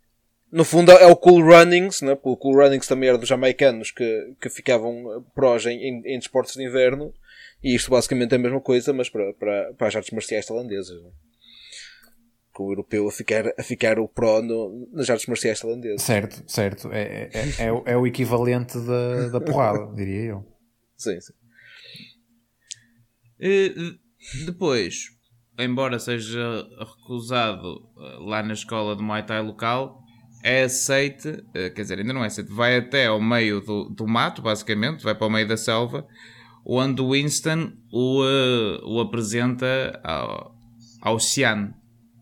No fundo é o Cool Runnings, né? o Cool Runnings também era dos jamaicanos que, que ficavam prós em, em, em desportos de inverno, e isto basicamente é a mesma coisa, mas para, para, para as artes marciais tailandesas. Né? Com o europeu a ficar, a ficar o pró no, nas artes marciais tailandesas. Certo, certo. É, é, é, o- é o equivalente da, da porrada, [laughs] diria eu. Sim, sim. Eh, Depois, embora seja recusado eh, lá na escola de Muay Thai local, é aceite, eh, quer dizer, ainda não é aceite, vai até ao meio do, do mato, basicamente, vai para o meio da selva, onde o Winston o, eh, o apresenta ao, ao Xian,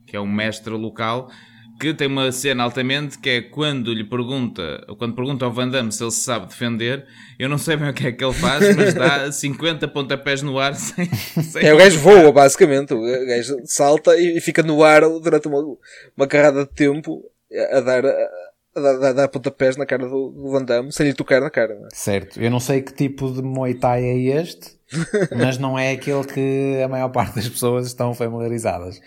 que é um mestre local, que tem uma cena altamente que é quando lhe pergunta, quando pergunta ao Van Damme se ele se sabe defender, eu não sei bem o que é que ele faz, mas dá [laughs] 50 pontapés no ar sem, sem É, o gajo voa, basicamente. O gajo salta e, fica no ar durante uma, uma carrada de tempo a, dar, a dar, dar pontapés na cara do, do Van Damme sem lhe tocar na cara. Né? Certo. Eu não sei que tipo de Muay Thai é este, [laughs] mas não é aquele que a maior parte das pessoas estão familiarizadas.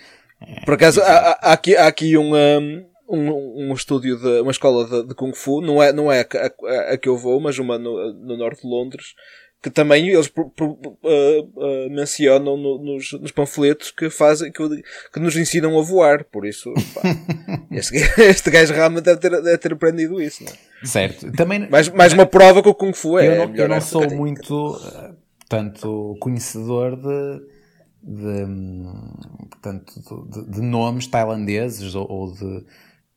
Por acaso, há, há- aqui, há aqui um, um, um, um estúdio, de, uma escola de, de Kung Fu, não é, não é a, a- a que eu vou, mas uma no, no norte de Londres, que também eles pro- pro- uh, uh, mencionam no- nos, nos panfletos que fazem, que, que nos ensinam a voar. Por isso, pá, [laughs] este, gajo- este gajo realmente deve ter, deve ter aprendido isso. Não é? Certo. Também mais, mais uma prova que o Kung Fu é. eu é não, melhor eu não sou muito, eh, portanto, conhecedor de, de, portanto, de, de nomes tailandeses ou, ou de,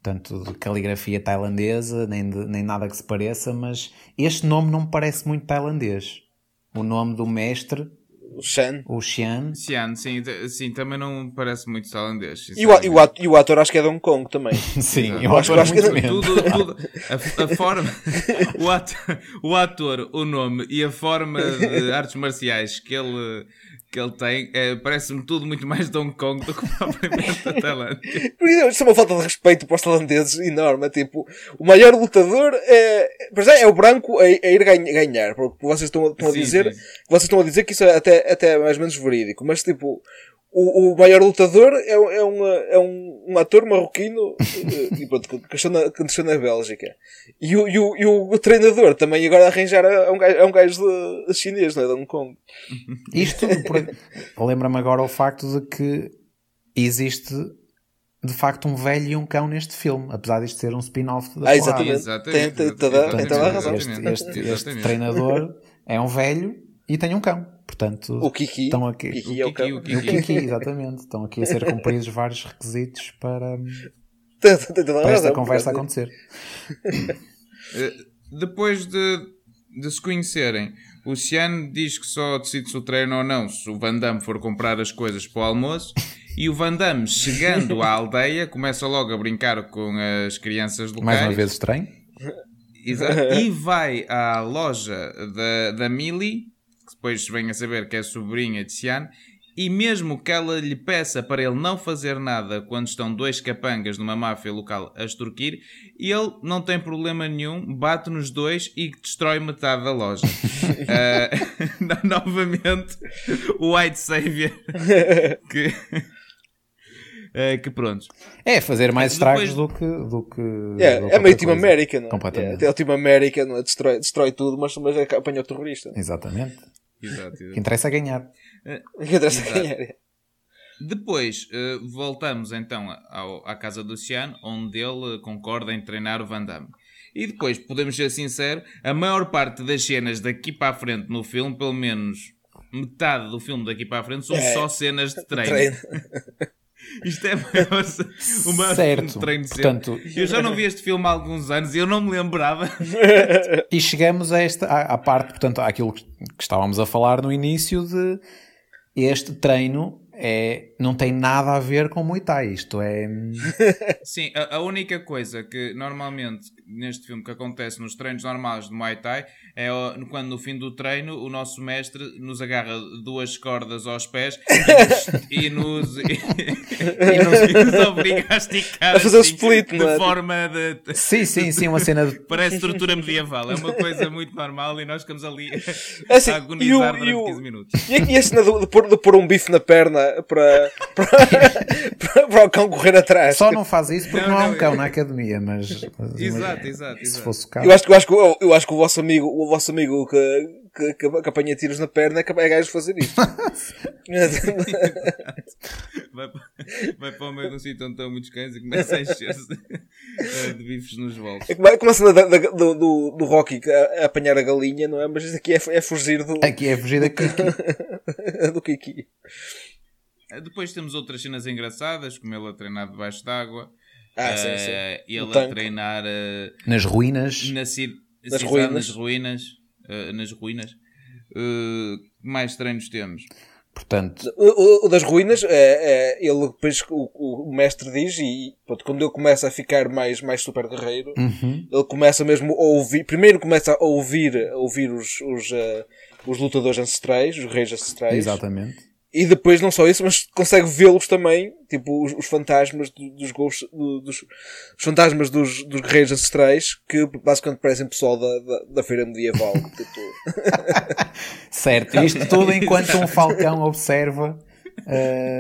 tanto de caligrafia tailandesa, nem, de- nem nada que se pareça, mas este nome não me parece muito tailandês. O nome do mestre, O Shan. o Xian, Xian, sim, sim, também não parece muito tailandês. E o, e, o ato- e o ator acho que é de Hong Kong também. [laughs] sim, Exato. eu acho que acho é muito que- menos. Tudo, tudo, a, a forma, [laughs] o ator, o ator, o nome e a forma de artes marciais que ele, que ele tem, é, parece-me tudo muito mais de Hong Kong do que propriamente [laughs] da Tailândia. Isso é uma falta de respeito para os tailandeses enorme. É tipo, o maior lutador é, para já é o branco a, a ir ganha- ganhar. Porque vocês estão, a- estão a Sim, dizer, sim. vocês estão a dizer que isso é até, até mais ou menos verídico. Mas tipo, o, o maior lutador é, um- é, um, é um, um ator marroquino [laughs] eh, e pronto, que nasceu na, que nasceu na Bélgica. E o, e, o, e o treinador também agora arranjar é um gajo, é um gajo de, chinês, não é? De Hong Kong. [laughs] Isto lembra-me agora o facto de que existe de facto um velho e um cão neste filme, apesar disto ser um spin-off da Ah, porrada. exatamente. Exatamente, Tem- tem toda- tem toda a razão. Este, este- este treinador é um velho e tem um cão. Portanto, O Kiki. estão aqui. Kiki é o Kiki, cão. o E o Kiki, exatamente. Estão aqui a ser cumpridos vários requisitos para, a para esta conversa acontecer. [laughs] Eh, Depois de, de se conhecerem, o Xian diz que só decide se o treino ou não se o Van Damme for comprar as coisas para o almoço. E o Van Damme, chegando à aldeia, começa logo a brincar com as crianças locais. Mais uma vez estranho. Exato. E vai à loja da, da Millie, depois vem a saber que é sobrinha de Xian, e mesmo que ela lhe peça para ele não fazer nada quando estão dois capangas numa máfia local a extorquir, ele não tem problema nenhum, bate nos dois e destrói metade da loja. [laughs] [laughs] Ah, novamente, o White Savior [laughs] que, ah, que pronto. É fazer mais Depois- estragos do que. Do que É, do que é meio Team. América, não é? Completamente. É, é o Team América, não é? Destrói, destrói tudo, mas, mas é apanha o terrorista. Exatamente. Exato, O que exato. interessa é ganhar. O que interessa é ganhar. Depois eh, voltamos então ao- à casa do Xian, onde ele eh, concorda em treinar o Van Damme. E depois, podemos ser sinceros, a maior parte das cenas daqui para a frente no filme, pelo menos metade do filme daqui para a frente, são É. só cenas de treino. Treino. [laughs] Isto é maior filme Certo. de treino sempre. Portanto, Eu já não vi este filme há alguns anos e eu não me lembrava. [laughs] E chegamos a esta à, à parte, portanto, àquilo que, que estávamos a falar no início de este treino é, não tem nada a ver com Muay Thai. Isto é. Sim, a, a única coisa que normalmente neste filme que acontece nos treinos normais do Muay Thai é quando no fim do treino o nosso mestre nos agarra duas cordas aos pés e nos, e e nos, e nos [laughs] obriga a esticar A fazer o assim, split, de não é? forma de, Sim, sim, sim, uma cena de. [laughs] Parece estrutura medieval, é uma coisa muito normal e nós ficamos ali É [laughs] assim, a e o- agonizar durante o- 15 minutos. E, e a cena de, de, pôr, de pôr um bife na perna para, para, para, para o cão correr atrás. Só não faz isso porque Não, não, há um cão é- na academia, mas. mas Exato, exato, Se exato. fosse o caso. Eu acho, que- eu, acho que, eu, eu acho que o vosso amigo, o vosso amigo que, que, que, que apanha tiros na perna é capaz é gajo de fazer isto. [laughs] Vai, para- vai para o meio de um sítio onde estão muitos cães e começa a encher-se eh, de bifes nos voltos. É como a- como a cena da- da- do, do, do Rocky a, a apanhar a galinha, não é? Mas isto aqui é, é fugir do, Aqui é fugir daqui. do Kiki. Eh, [laughs] Depois temos outras cenas engraçadas, como ele a treinar debaixo d'água. Ah, sim, sim. Eh, Ele a tanque. treinar eh, Nas ruínas. na ci- Nas ruínas. nas ruínas. eh, nas ruínas. Mais treinos temos? Portanto, O, o- o das ruínas, é, é, ele depois o, o mestre diz, e pronto, quando ele começa a ficar mais, mais super guerreiro, uhum, ele começa mesmo a ouvir, primeiro começa a ouvir, a ouvir os, os, eh, os lutadores ancestrais, os reis ancestrais, exatamente. E depois não só isso, mas consegue vê-los também, tipo os, os fantasmas do- dos, ghosts- do- dos, os fantasmas dos, dos guerreiros ancestrais, que basicamente parecem pessoal da, da, da feira medieval. [laughs] tipo, Certo, isto tudo enquanto um falcão observa.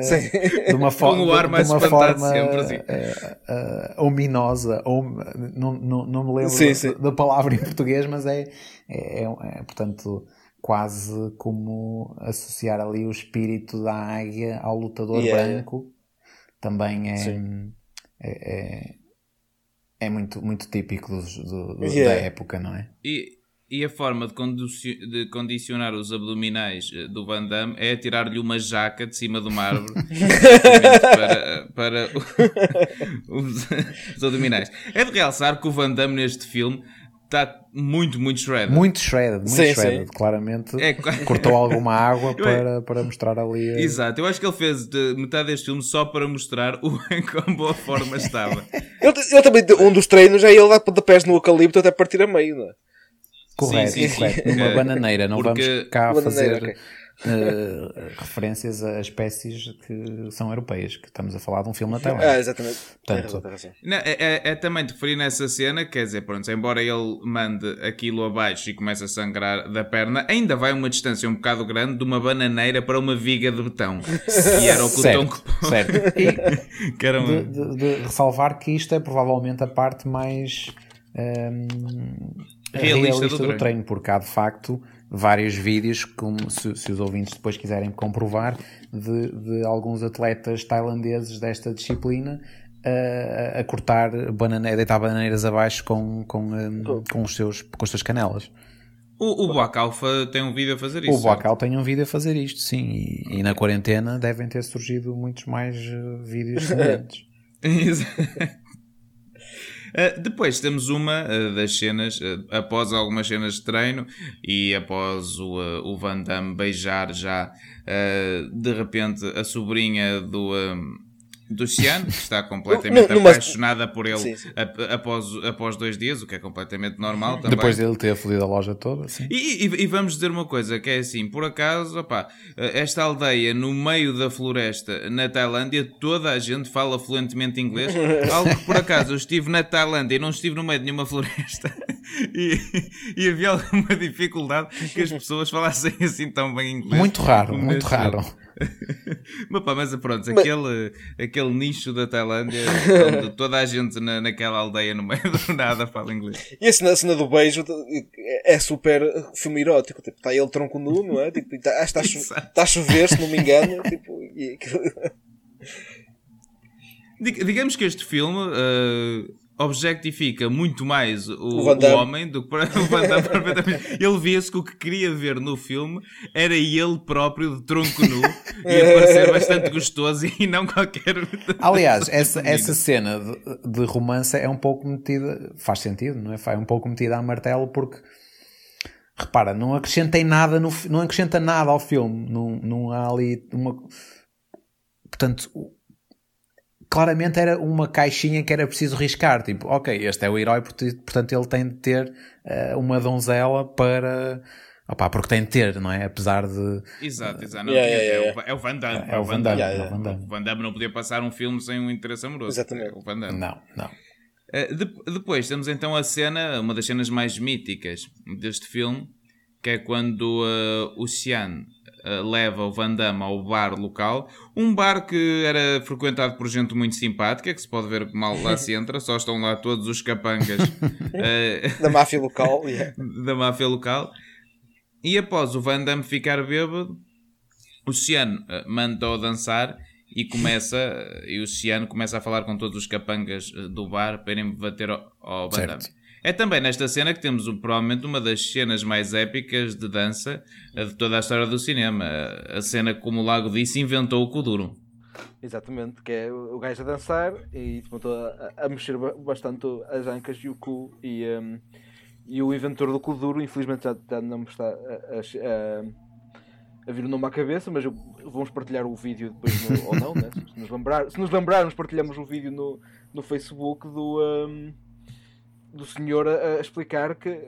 Sim. de uma, fo Com o ar de- mais de uma espantado forma sempre, assim. eh, eh, ominosa, ou, não, não, não me lembro Sim, da- sim. da palavra em português, mas é, é, é, portanto quase como associar ali o espírito da águia ao lutador Yeah. branco. Também é, é, é, é muito, muito típico dos- do- do- Yeah. da época, não é? E, e a forma de, de condicionar os abdominais eh, do Van Damme é tirar-lhe uma jaca de cima de uma árvore [laughs] exatamente para, para os, [laughs] os abdominais. É de realçar que o Van Damme neste filme está muito, muito shredded. Muito shredded, muito Sim, shredded. sim. Claramente É, cortou alguma [laughs] água é- para, para mostrar ali. a- Exato, eu acho que ele fez de metade deste filme só para mostrar o [laughs] em quão boa forma estava. ele, ele também, um dos treinos é ele dar de pés no eucalipto até partir a meio, não é? Correto, Sim, sim, sim. correto. Numa [laughs] bananeira, não porque- vamos cá Bananeira, fazer ok. Eh, referências a espécies que são europeias, que estamos a falar de um filme na Ah, Tailândia. exatamente. Portanto, tem razão. Não, é, é- é também de referir nessa cena, quer dizer, pronto, embora ele mande aquilo abaixo e comece a sangrar da perna, ainda vai uma distância um bocado grande de uma bananeira para uma viga de betão. [laughs] E era o que o Tom certo, certo. [laughs] E que era uma- de, de- de ressalvar que isto é provavelmente a parte mais ehm, Realista realista, do do, treino. treino. porque há de facto vários vídeos, como se, se os ouvintes depois quiserem comprovar, de, de alguns atletas tailandeses desta disciplina a, a cortar bananeira, a deitar bananeiras abaixo com, com, com, os seus, com as suas canelas. O, o Black Alpha tem um vídeo a fazer isso. O Bocal tem um vídeo a fazer isto, sim, e, e na quarentena devem ter surgido muitos mais eh, vídeos [laughs] semelhantes. Uh, depois temos uma uh, das cenas, uh, após algumas cenas de treino e após o, o Van Damme beijar já de repente a sobrinha do, do Xian, que está [laughs] completamente Numa- apaixonada por ele Sim, sim. ap- após, após dois dias, o que é completamente normal também. Depois dele ter fodido a loja toda, sim. E, e- e vamos dizer uma coisa, que é assim, por acaso, opá, esta aldeia no meio da floresta na Tailândia, toda a gente fala fluentemente inglês, [laughs] algo que por acaso eu estive na Tailândia e não estive no meio de nenhuma floresta [laughs] e, e havia alguma dificuldade que as pessoas falassem assim tão bem inglês. Muito raro, muito raro. [laughs] Mas, pá, mas pronto, aquele, aquele nicho da Tailândia [laughs] onde toda a gente na, naquela aldeia no meio do nada fala inglês. E a cena, a cena do beijo é super filme erótico. Tipo, está ele tronco nu, não é? Tipo, está, está, a, cho- está a chover, se não me engano. [laughs] Tipo, e Digamos que este filme eh, objectifica muito mais o, O o homem do que para- [laughs] o Van Damme perfeitamente. Ele via-se que o que queria ver no filme era ele próprio de tronco nu [laughs] e a parecer bastante gostoso e não qualquer. Aliás, essa, essa cena de, de romance é um pouco metida, faz sentido, não é? É um pouco metida a martelo porque repara, não acrescentem nada, no, não acrescenta nada ao filme, não, não há ali uma portanto, claramente era uma caixinha que era preciso riscar. Tipo, ok, este é o herói, portanto ele tem de ter uh, uma donzela para. Opa, porque tem de ter, não é? Apesar de. Exato, exato. Não, Yeah, é, yeah. o, é o Van Damme. É o Van Damme. Yeah, é o Van Damme. O Van Damme não podia passar um filme sem um interesse amoroso. Exatamente. É o Van Damme. Não, não. Uh, de- depois temos então a cena, uma das cenas mais míticas deste filme, que é quando uh, o Xian uh, leva o Van Damme ao bar local, um bar que era frequentado por gente muito simpática, que se pode ver que mal lá se entra, só estão lá todos os capangas uh, [laughs] Da máfia local. yeah. [laughs] da máfia local. E após o Van Damme ficar bêbado, o Ciano uh, manda-o dançar e começa, e o Ciano começa a falar com todos os capangas do bar para irem bater ao, ao Van Damme. Certo. É também nesta cena que temos provavelmente uma das cenas mais épicas de dança de toda a história do cinema. A cena, como o Lago disse, inventou o Kuduro. Exatamente, que é o gajo a dançar e tipo, a, a mexer ba- bastante as ancas e o cu e, um, e o inventor do cu duro, infelizmente já, já não me está a, a, a- vir o nome à cabeça, mas vamos partilhar o vídeo depois no- ou não, né? se, nos lembrar, se nos lembrarmos partilhamos o vídeo no, no Facebook do, um, do senhor a, a explicar que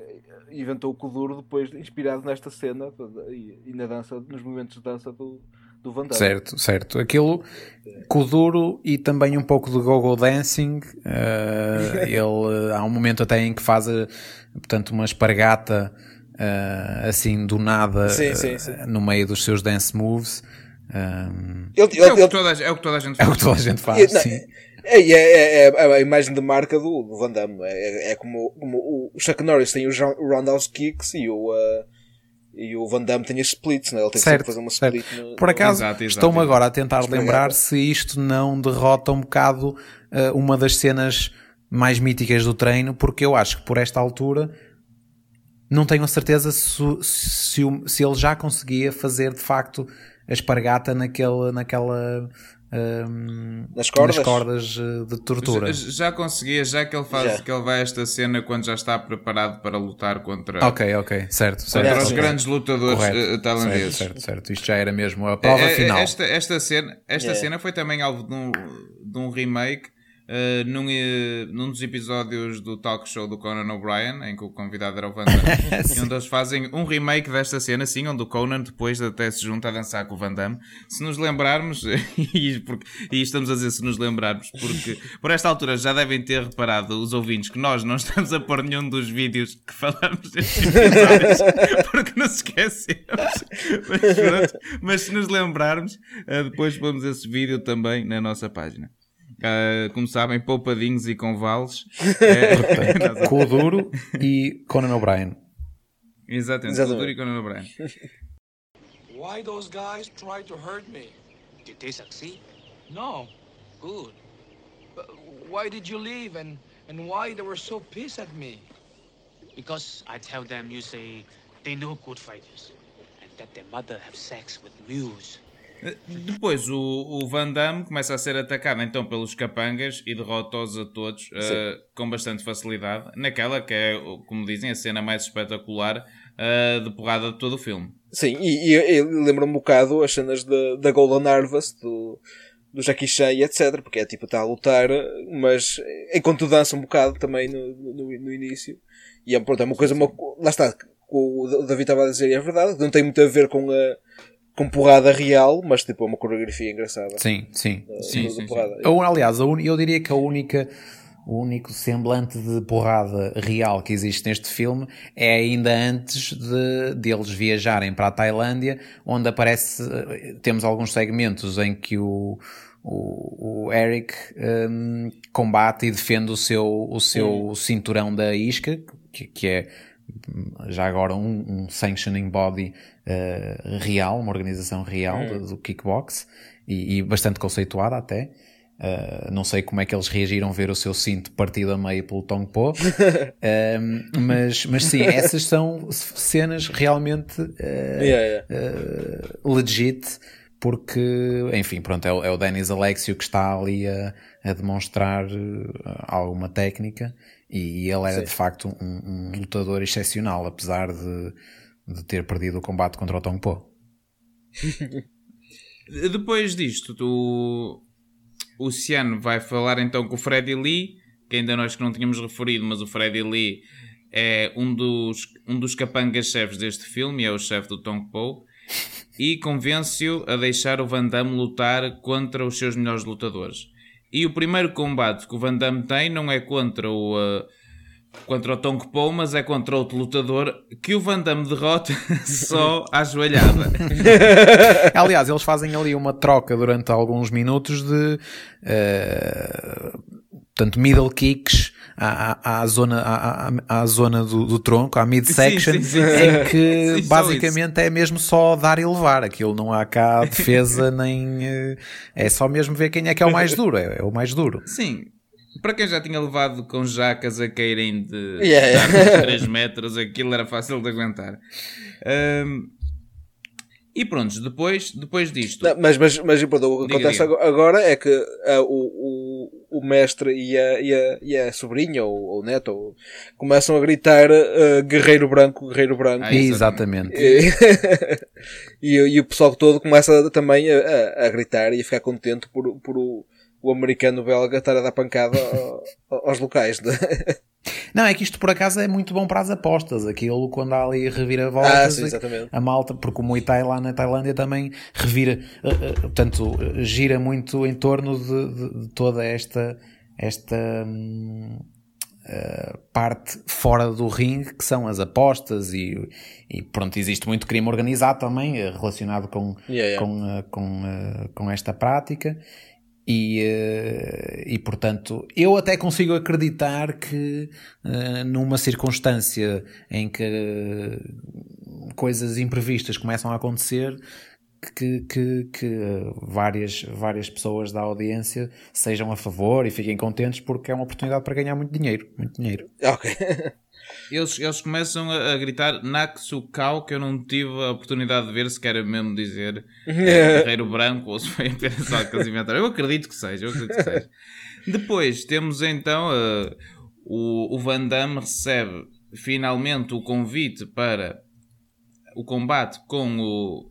inventou o cu duro depois inspirado nesta cena e, e na dança, nos movimentos de dança do, do Van Damme. Certo, certo. Aquilo, Kuduro e também um pouco de Gogo Dancing. eh, [laughs] ele, há um momento até em que faz, eh, portanto, uma espargata eh, assim do nada Sim, eh, sim, sim. no meio dos seus dance moves. Um, Ele, Isso é, o ele, que toda, a- é o que toda a gente é faz. o que toda a gente faz, E, não, sim. É, é, é, é a imagem de marca do, do Van Damme. É, é como, como o Chuck Norris tem os round- roundhouse kicks e o, uh, e o Van Damme tem as splits, né? ele tem que sempre Certo, fazer uma certo. split. No, Por acaso, estou-me agora a tentar lembrar se isto não derrota um bocado eh, uma das cenas mais míticas do treino, porque eu acho que por esta altura não tenho a certeza se, se, se ele já conseguia fazer de facto a espargata naquele, naquela ehm, Nas cordas? nas cordas eh, de tortura. Já, já conseguia, já que ele faz, Já. que ele vai a esta cena quando já está preparado para lutar contra, Ok, ok, certo, certo. contra os grandes lutadores Correto, eh, tailandeses. Certo, certo, certo. Isto já era mesmo a prova É, é, final. Esta, esta cena, esta Yeah. cena foi também alvo de um, de um remake eh, num, eh, num dos episódios do talk show do Conan O'Brien, em que o convidado era o Van Damme, [laughs] e onde eles fazem um remake desta cena, sim, onde o Conan depois até se junta a dançar com o Van Damme. Se nos lembrarmos, [laughs] e, porque, e estamos a dizer se nos lembrarmos, porque por esta altura já devem ter reparado os ouvintes que nós não estamos a pôr nenhum dos vídeos que falamos nestes episódios, [laughs] porque nos esquecemos. Mas, pronto, mas se nos lembrarmos, eh, depois pomos esse vídeo também na nossa página. Eh, como sabem, poupadinhos e com vales. [laughs] Nós- Kuduro e Conan O'Brien. Exatamente. Cultura e Conan O'Brien. Why those guys tried to hurt me? Did they succeed? No. Good. But why did you leave and, and why they were so pissed at me? Because I tell them you say they know good fighters and that their mother have sex with mules. Depois o, o Van Damme começa a ser atacado então pelos capangas e derrota-os a todos eh, com bastante facilidade. Naquela que é, como dizem, a cena mais espetacular eh, de porrada de todo o filme. Sim, e, e, e lembra-me um bocado as cenas da, da Golden Harvest, do, do Jackie Chan e etc. Porque é tipo, está a lutar, mas enquanto dança um bocado também no, no, no início. E é, pronto, é uma coisa, uma, lá está, o David estava a dizer, e é verdade, não tem muito a ver com a com porrada real, mas tipo, é uma coreografia engraçada. Sim, sim. Sim, de sim, sim. Ou, aliás, eu diria que a única, o único semblante de porrada real que existe neste filme é ainda antes de, de eles viajarem para a Tailândia, onde aparece, eh, temos alguns segmentos em que o, o, o Eric hum, combate e defende o seu, o seu cinturão da isca, que, que é já agora um, um sanctioning body eh, real, uma organização real do, do kickbox e, e bastante conceituada até. Uh, não sei como é que eles reagiram ver o seu cinto partido a meio pelo Tong Po, Um, [laughs] mas, mas sim, essas são cenas realmente uh, Yeah, yeah. uh, legit, porque, enfim, pronto, é, o- é o Denis Alexio que está ali a, a demonstrar uh, alguma técnica e ele era Sim. de facto um, um lutador excepcional, apesar de, de ter perdido o combate contra o Tong Po. [laughs] Depois disto, tu... o Ciano vai falar então com o Freddy Lee, que ainda nós que não tínhamos referido, mas o Freddy Lee é um dos, um dos capangas-chefes deste filme, é o chefe do Tong Po, [laughs] e convence-o a deixar o Van Damme lutar contra os seus melhores lutadores. E o primeiro combate que o Van Damme tem não é contra o, uh, contra o Tong Po, mas é contra outro lutador que o Van Damme derrota [laughs] só à joelhada. [laughs] Aliás, eles fazem ali uma troca durante alguns minutos de uh, portanto, middle kicks à, à, à zona, à, à, zona do, do, tronco, à midsection, Sim, sim, sim. em que [laughs] basicamente é mesmo só dar e levar. Aquilo não há cá [laughs] defesa nem. eh, É só mesmo ver quem é que é o mais duro. É, é o mais duro. Sim. Para quem já tinha levado com jacas a caírem de Yeah. de uns 3 metros, aquilo era fácil de aguentar. Ahm, e pronto, depois, depois disto. Não, mas, mas, mas pronto, o que Diga, acontece diga. ago- agora é que ah, o, o, o mestre e a, e a, e a sobrinha ou, ou neto ou- começam a gritar ah, guerreiro branco, guerreiro branco. Ah, exatamente. Exatamente. E, [laughs] e, e o pessoal todo começa também a, a, a gritar e a ficar contente por, por o, o americano belga estar a dar pancada ao- ao- aos locais. né? Não, é que isto por acaso é muito bom para as apostas. Aquilo quando há ali Ah, reviravoltas. sim, exatamente. a malta, porque o Muay Thai lá na Tailândia também revira, eh, eh, portanto, eh, gira muito em torno de, de- de toda esta, esta hum, parte fora do ringue, que são as apostas e, e pronto, existe muito crime organizado também relacionado com, Yeah, yeah. com, com, com esta prática. E, eh, e portanto, eu até consigo acreditar que eh, numa circunstância em que eh, coisas imprevistas começam a acontecer, que, que, que várias, várias pessoas da audiência sejam a favor e fiquem contentes porque é uma oportunidade para ganhar muito dinheiro. Muito dinheiro. Ok. [laughs] Eles, eles começam a, a gritar Naksukau, que eu não tive a oportunidade de ver se quer mesmo dizer é, [laughs] Guerreiro Branco ou se foi apenas algo que eles inventaram. Eu acredito que seja, eu acredito que seja. Depois temos então eh, o, o Van Damme recebe finalmente o convite para o combate com o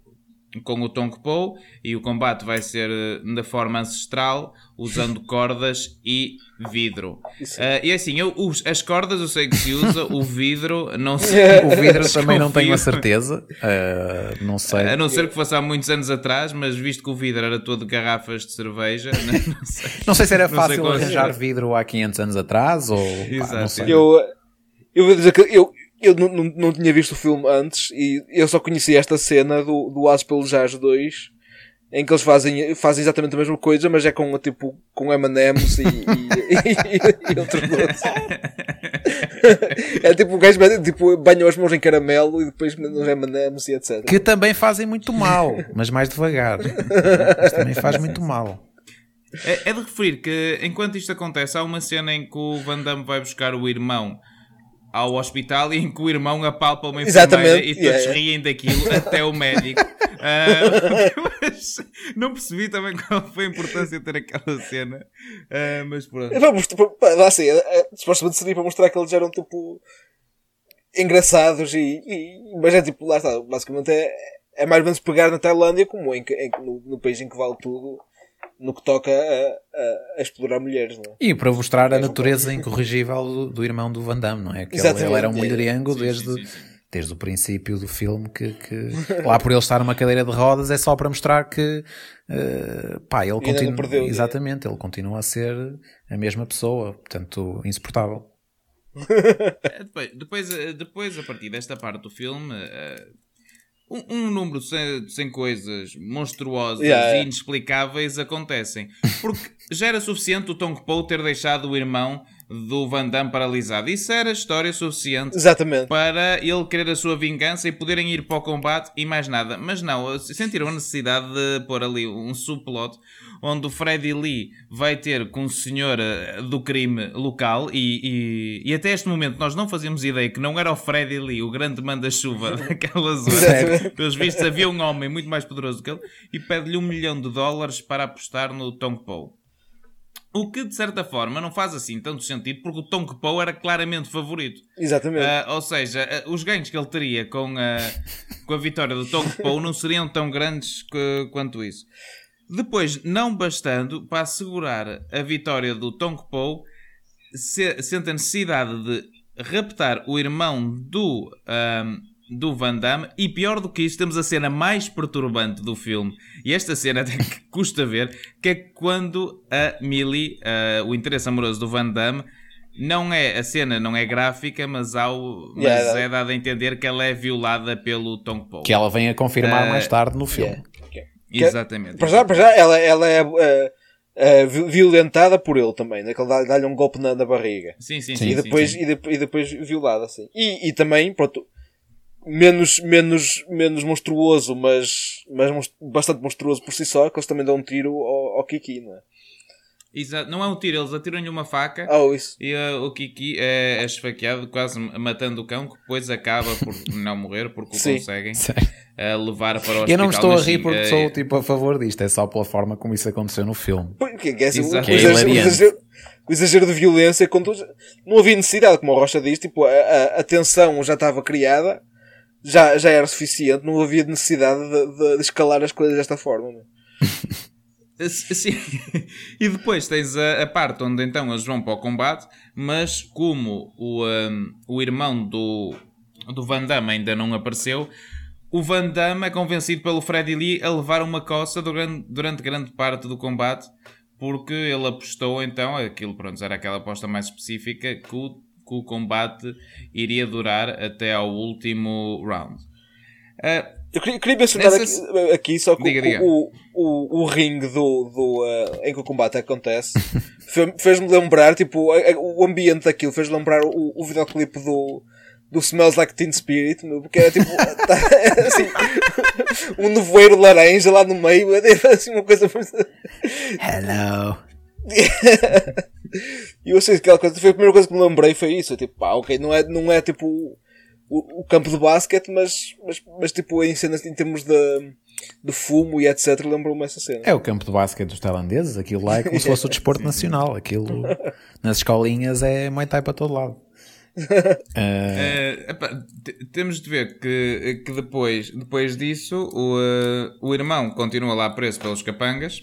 com o Tong Po e o combate vai ser eh, da forma ancestral usando [laughs] cordas e vidro. Ah, e assim, eu, os- as cordas eu sei que se usa, o vidro não sei. [laughs] O vidro também não tenho a certeza. eh, não sei. A não ser que fosse há muitos anos atrás, mas visto que o vidro era todo de garrafas de cerveja, [laughs] não, não sei. Não sei se era fácil qual arranjar era. vidro há 500 anos atrás ou. pá, Exato. não sei. Eu, eu vou dizer que eu, eu não, tinha visto o filme antes e eu só conheci esta cena do, do As pelo Jazz 2 em que eles fazem, fazem exatamente a mesma coisa, mas é com tipo com M&M's e, e, [laughs] e, e outros doces. É tipo o gajo tipo, banha as mãos em caramelo e depois nos M&M's e etc. Que também fazem muito mal, mas mais devagar. Mas também faz muito mal. É, é de referir que enquanto isto acontece, há uma cena em que o Van Damme vai buscar o irmão ao hospital e em que o irmão apalpa uma enfermeira Exatamente, e todos yeah, riem daquilo, até o médico. [laughs] Ah, [laughs] mas não percebi também qual foi a importância de ter aquela cena. Ah, mas pronto. É mostrar, para, lá assim, é, é, supostamente seria para mostrar que eles eram tipo engraçados e, e- mas é tipo, lá está, basicamente é, é mais ou menos pegar na Tailândia como em, em no, no país em que vale tudo no que toca a, a, a explorar mulheres, não é? E para mostrar a natureza incorrigível do, do irmão do Van Damme, não é? Que ele, ele era um mulherengo Sim, desde, sim, sim, sim. desde o princípio do filme que, que [laughs] lá por ele estar numa cadeira de rodas é só para mostrar que eh, pá, ele continua perdeu, é. exatamente, ele continua a ser a mesma pessoa, portanto insuportável. [laughs] É, Depois, depois, eh, depois, a partir desta parte do filme, eh, um, um número sem, sem coisas monstruosas Yeah, e inexplicáveis acontecem. Porque já era suficiente o Tong Po ter deixado o irmão do Van Damme paralisado. Isso era história suficiente Exatamente. para ele querer a sua vingança e poderem ir para o combate e mais nada. Mas não, sentiram a necessidade de pôr ali um subplot onde o Freddy Lee vai ter com o senhor eh, do crime local e, e, e até este momento nós não fazíamos ideia que não era o Freddy Lee, o grande manda-chuva [laughs] daquela zona. Pelos vistos havia um homem muito mais poderoso que ele e pede-lhe um milhão de dólares para apostar no Tong Po. O que, de certa forma, não faz assim tanto sentido, porque o Tong Po era claramente favorito. Exatamente. Ah, ou seja, ah, os ganhos que ele teria com a, com a vitória do Tong [laughs] Po não seriam tão grandes que- quanto isso. Depois, não bastando, para assegurar a vitória do Tong Po, se- sente a necessidade de raptar o irmão do, do Van Damme. E pior do que isso, temos a cena mais perturbante do filme. E esta cena [laughs] até que custa ver, que é quando a Millie, ah, o interesse amoroso do Van Damme, não é, a cena não é gráfica, mas, há o, mas Yeah. é dado a entender que ela é violada pelo Tong Po. Que ela vem a confirmar Eh, mais tarde no filme. Yeah. Exatamente. Para já, para já ela, ela é eh, vi- violentada por ele também, né? que ele dá- dá-lhe um golpe na, na barriga. Sim, sim, Sim, sim. e, depois, sim, E, de- e depois violada, assim. E, e também, pronto, menos, menos, menos monstruoso, mas, mas bastante monstruoso por si só, que eles também dão um tiro ao, ao Kiki, não é? Exato. Não é um tiro, eles atiram-lhe uma faca Oh, isso. e uh, o Kiki é, é esfaqueado, quase matando o cão, que depois acaba por [laughs] não morrer, porque o Sim. conseguem uh, levar para o hospital. Eu não me estou a rir porque uh, sou tipo a favor disto, é só pela forma como isso aconteceu no filme. Porque, que é assim, o, é exagero, o, exagero, o exagero de violência, quando não havia necessidade, como o Rocha diz, tipo, a, a, a tensão já estava criada, já, já era suficiente, não havia necessidade de, de- escalar as coisas desta forma. é? Uh, [laughs] Sim. e depois tens a, a parte onde então eles vão para o combate, mas como o, um, o irmão do, do Van Damme ainda não apareceu, o Van Damme é convencido pelo Freddy Lee a levar uma coça durante, durante grande parte do combate, porque ele apostou então, aquilo pronto, era aquela aposta mais específica, que o, que o combate iria durar até ao último round. Uh, Eu queria, queria mencionar Nessas- aqui, aqui só que Diga, o, diga. o, o, o ringue do, do, eh, em que o combate acontece [laughs] fe- fez-me lembrar, tipo, a- a- o ambiente daquilo fez lembrar o, o videoclipe do, do Smells Like Teen Spirit, meu, porque era tipo, [laughs] tá, assim, [laughs] um nevoeiro laranja lá no meio, assim uma coisa. Hello. E eu sei que aquela coisa, foi a primeira coisa que me lembrei, foi isso, tipo, pá, ok, não é, não é tipo o, o campo de basquete, mas, mas, mas tipo em cenas em termos de, de fumo e etc, lembro-me essa cena. É o campo de basquete dos tailandeses, aquilo lá é como se fosse o desporto [laughs] nacional. Aquilo nas escolinhas é Muay Thai para todo lado. [laughs] Epá, te- temos de ver que, que depois, depois disso o, eh, o irmão continua lá preso pelos capangas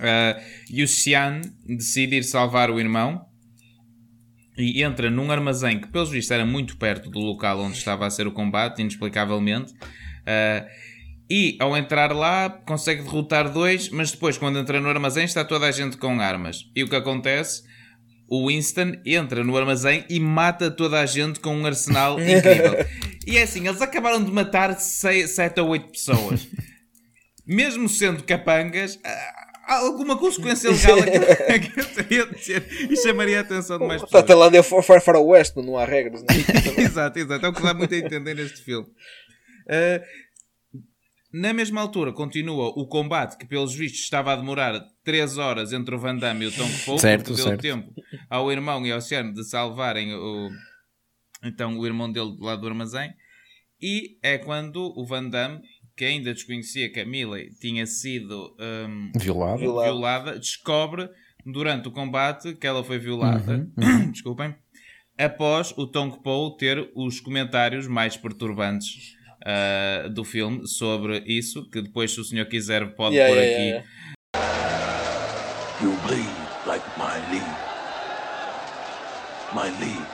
eh, e o Xian decide ir salvar o irmão e entra num armazém que, pelos vistos, era muito perto do local onde estava a ser o combate, inexplicavelmente. eh, e ao entrar lá consegue derrotar dois, mas depois, quando entra no armazém, está toda a gente com armas. E o que acontece? O Winston entra no armazém e mata toda a gente com um arsenal [laughs] incrível. E é assim, eles acabaram de matar 7 ou 8 pessoas. [laughs] Mesmo sendo capangas, há alguma consequência legal aqui [laughs] que eu teria de dizer e chamaria a atenção de mais A pessoas. Tailândia é far, far, far West, não há regras. Não é? [laughs] exato, exato. É o que dá muito a entender neste filme. Uh, na mesma altura, continua o combate que, pelos vistos, estava a demorar 3 horas entre o Van Damme e o Tom Poe, Certo, porque deu certo. tempo ao irmão e ao Oceano de salvarem o, então, o irmão dele lá do armazém. E é quando o Van Damme, que ainda desconhecia que a Millie tinha sido um. Violado. violada, descobre durante o combate que ela foi violada. Uhum, [clears throat] Desculpem. Após o Tong Po ter os comentários mais perturbantes ah, do filme sobre isso, que depois, se o senhor quiser, pode Yeah, pôr yeah, aqui. yeah. You bleed like my lead. My lead.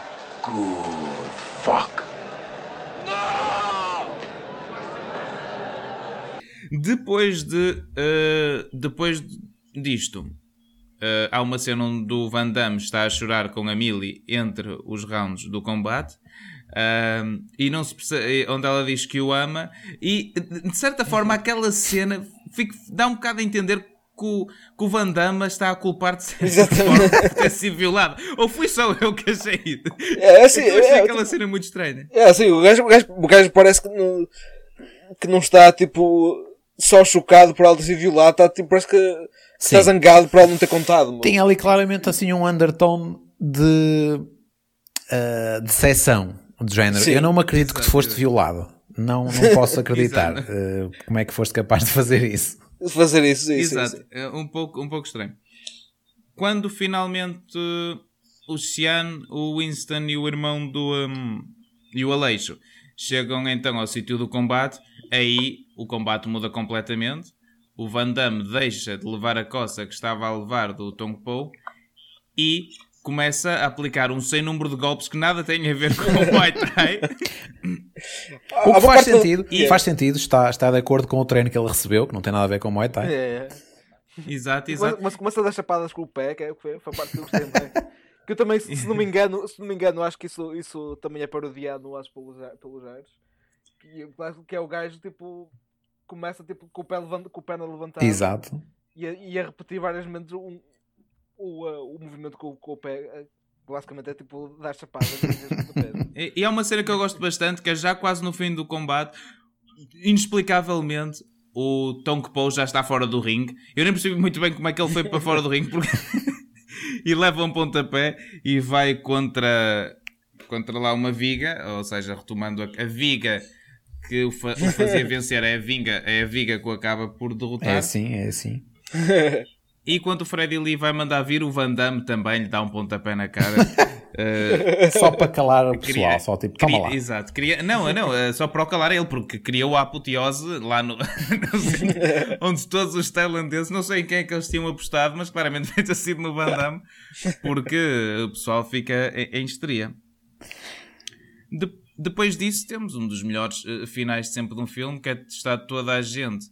Good Depois de uh, depois disto, uh, há uma cena onde o Van Damme está a chorar com a Millie entre os rounds do combate. um, e não se percebe, onde ela diz que o ama, e de certa forma aquela cena fica- dá um bocado a entender que o, que o Van Damme está a culpar de ter sido violado. Ou fui só eu que achei? É, assim, eu achei é, aquela cena muito estranha. É assim, o gajo, o gajo, o gajo parece que não, que não está tipo só chocado por ela ter sido violado, está, tipo, parece que está zangado por ela não ter contado. meu. Tinha ali claramente assim um undertone de uh, decepção de género. Sim. Eu não me acredito que tu foste violado. Não, não posso [laughs] acreditar. Uh, como é que foste capaz de fazer isso? Fazer isso, sim, sim, Exato, sim. é um pouco, um pouco estranho. Quando finalmente o Xian, o Winston e o irmão do um, e o Aleixo chegam então ao sítio do combate, aí o combate muda completamente, o Van Damme deixa de levar a coça que estava a levar do Tong Po e começa a aplicar um sem número de golpes que nada tem a ver com o Muay Thai. [laughs] O que faz sentido, Yeah. faz sentido, está, está de acordo com o treino que ele recebeu, que não tem nada a ver com o Muay Thai. É. exato, Começa, exato. começa- começa a dar chapadas com o pé, que é, foi, foi a parte que eu gostei mais. Que eu também, se não me engano, se não me engano, acho que isso, isso também é parodiado no As pelos, pelos Ares. Que, que é o gajo, tipo, começa tipo, com, o pé levant, com o pé levantado Exato. e, a, e a repetir várias vezes um, o, uh, o movimento com, com o pé. uh, Basicamente é tipo dar chapadas. no [laughs] pé. E, e é uma cena que eu gosto bastante, que é já quase no fim do combate, inexplicavelmente, o Tong Po já está fora do ringue. Eu nem percebi muito bem como é que ele foi para fora do ringue, porque... [laughs] e leva um pontapé e vai contra, contra lá uma viga, ou seja, retomando a, a viga que o, fa- o fazia vencer, é a, vinga, é a viga que o acaba por derrotar. É assim, é assim. [laughs] E quando o Freddy Lee vai mandar vir, o Van Damme também lhe dá um pontapé na cara. [laughs] Eh, Só para calar o pessoal, Queria- só tipo, toma Queria- lá. Exato. Queria, não, não, é só para o calar ele, porque criou a apoteose lá no. [laughs] sei, onde todos os tailandeses, não sei em quem é que eles tinham apostado, mas claramente deve ter sido no Van Damme, porque o pessoal fica em, em histeria. De- depois disso, temos um dos melhores eh, finais de sempre de um filme, que é estar toda a gente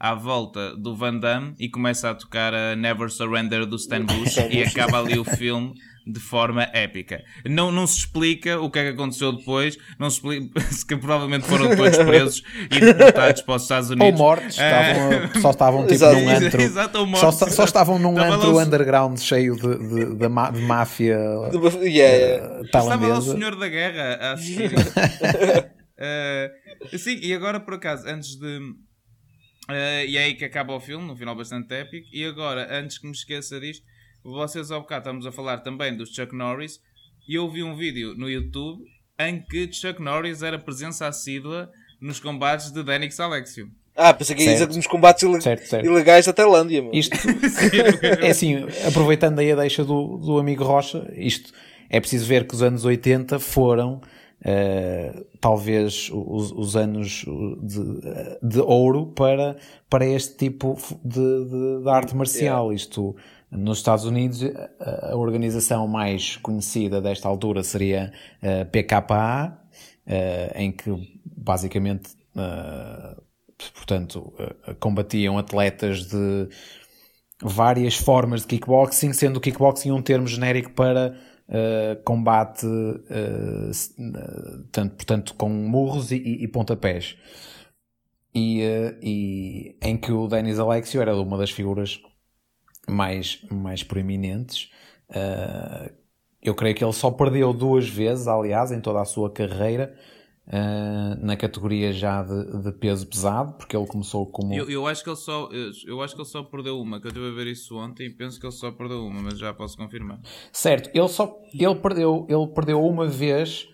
à volta do Van Damme e começa a tocar a Never Surrender do Stan [laughs] Bush e acaba ali o filme de forma épica. Não, não se explica o que é que aconteceu depois, não se explica [laughs] que provavelmente foram todos presos e [laughs] deportados para os Estados Ou Unidos. mortos, Ah, estavam, só estavam tipo Exato. num antro. Exato, ou Só, mortos, só exato. estavam num Estava antro o- underground cheio de, de, de, de máfia Yeah, yeah. eh, Estava lá o senhor da guerra a assistir. Eh, sim, e agora por acaso, antes de. Eh, e é aí que acaba o filme, no final bastante épico. E agora, antes que me esqueça disto, vocês ao bocado estamos a falar também do Chuck Norris. E eu vi um vídeo no YouTube em que Chuck Norris era presença assídua nos combates de Denix Alexio. Ah, pensei que ia nos combates ile- Certo, certo. ilegais da Tailândia. mano. Isto [laughs] é assim, aproveitando aí a deixa do, do amigo Rocha, isto é preciso ver que os anos 80 foram eh, talvez os, os anos de, de ouro para, para este tipo de, de- de arte marcial. Isto nos Estados Unidos, a, a organização mais conhecida desta altura seria a PKA, eh, em que basicamente eh, portanto, eh, combatiam atletas de várias formas de kickboxing, sendo o kickboxing um termo genérico para eh, combate, eh, tanto, portanto, com murros e, e- e pontapés. E, eh, e em que o Denis Alexio era uma das figuras mais, mais proeminentes. Eu creio que ele só perdeu duas vezes, aliás, em toda a sua carreira, eh, na categoria já de, de peso pesado, porque ele começou como. Eu, eu acho que ele só eu, acho que ele só perdeu uma, que eu estive a ver isso ontem e penso que ele só perdeu uma, mas já posso confirmar. Certo, ele só ele perdeu, ele perdeu uma vez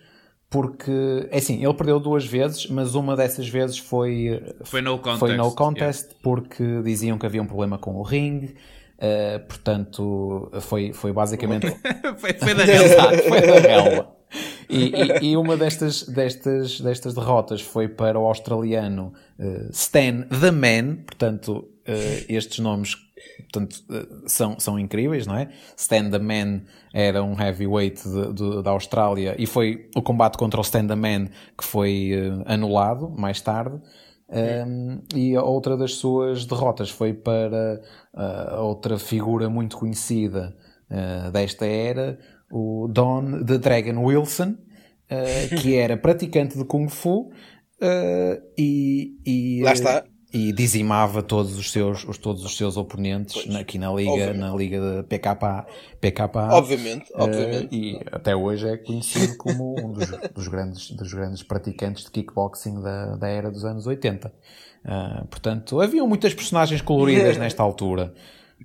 porque é assim, ele perdeu duas vezes, mas uma dessas vezes foi Foi no contest. foi no contest porque diziam que havia um problema com o ringue. eh, portanto, foi, foi basicamente [laughs] foi, foi da [laughs] relva. Foi da relva. E, e- e uma destas, destas, destas derrotas foi para o australiano eh, Stan The Man, portanto, eh, estes nomes portanto, eh, são, são incríveis, não é? Stan The Man era um heavyweight de- de- da Austrália e foi o combate contra o Stan The Man que foi anulado mais tarde. Um, e a outra das suas derrotas foi para uh, outra figura muito conhecida uh, desta era, o Don the Dragon Wilson, uh, que [laughs] era praticante de Kung Fu uh, e, e, Lá está. e dizimava todos os seus, os, todos os seus oponentes na- aqui na liga, Obviamente. na liga de PKA, PKA Obviamente, obviamente. e até hoje é conhecido como um dos, dos grandes, dos grandes praticantes de kickboxing da, da era dos anos 80. Uh, portanto, haviam muitas personagens coloridas [laughs] nesta altura.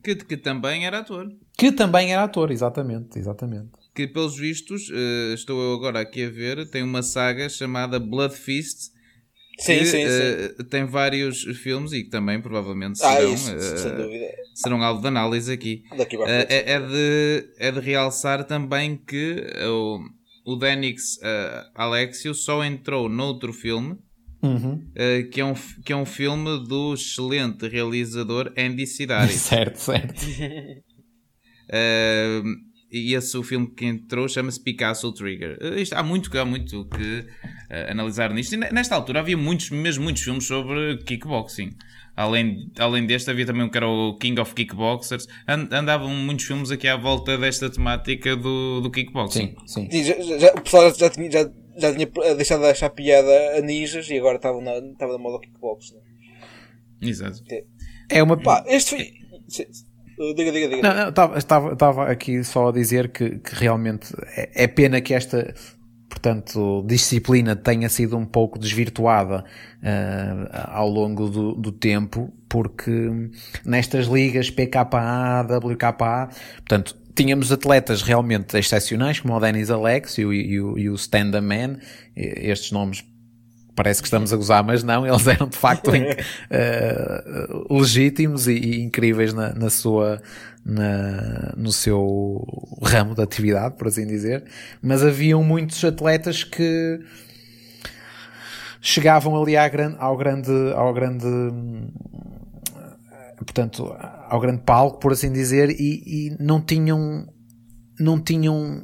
Que, que também era ator. Que também era ator, exatamente, exatamente. Que pelos vistos, eh, estou eu agora aqui a ver, tem uma saga chamada Blood Fist. Sim, que, sim, sim. eh, tem vários filmes e que também provavelmente Ah, serão, isso, sem dúvida. serão alvo de análise aqui. Frente. é, é de, é de realçar também que o, o Denix Alexio só entrou noutro filme Uhum. eh, que, é um, que é um filme do excelente realizador Andy Sidaris. [laughs] certo, certo. [laughs] Eh, e esse o filme que entrou chama-se Picasso Trigger. Eh, isto- há muito, há muito que analisar nisto. E ne- nesta altura havia muitos, mesmo muitos filmes sobre kickboxing. Além, além deste, havia também um que era o King of Kickboxers. And- andavam muitos filmes aqui à volta desta temática do, do kickboxing. Sim, sim. Sim, já, já- já- o pessoal já tinha, já, já tinha deixado de achar piada a ninjas e agora estava na, estava na moda kickbox. Né? Exato. É uma. Pá, este foi. se- Diga, diga, diga. Não, não, estava, estava, estava aqui só a dizer que, que realmente é, é pena que esta, portanto, disciplina tenha sido um pouco desvirtuada ah, ao longo do, do tempo, porque nestas ligas PKA, WKA, portanto, tínhamos atletas realmente excepcionais, como o Denis Alex e o, e o, e o Stand Man, E- estes nomes parece que estamos a gozar, mas não, eles eram de facto [laughs] eh, legítimos e, e incríveis na, na sua, na- no seu ramo de atividade, por assim dizer, mas haviam muitos atletas que chegavam ali à ao grande, ao grande, portanto, ao grande palco, por assim dizer, e, e não tinham, não tinham,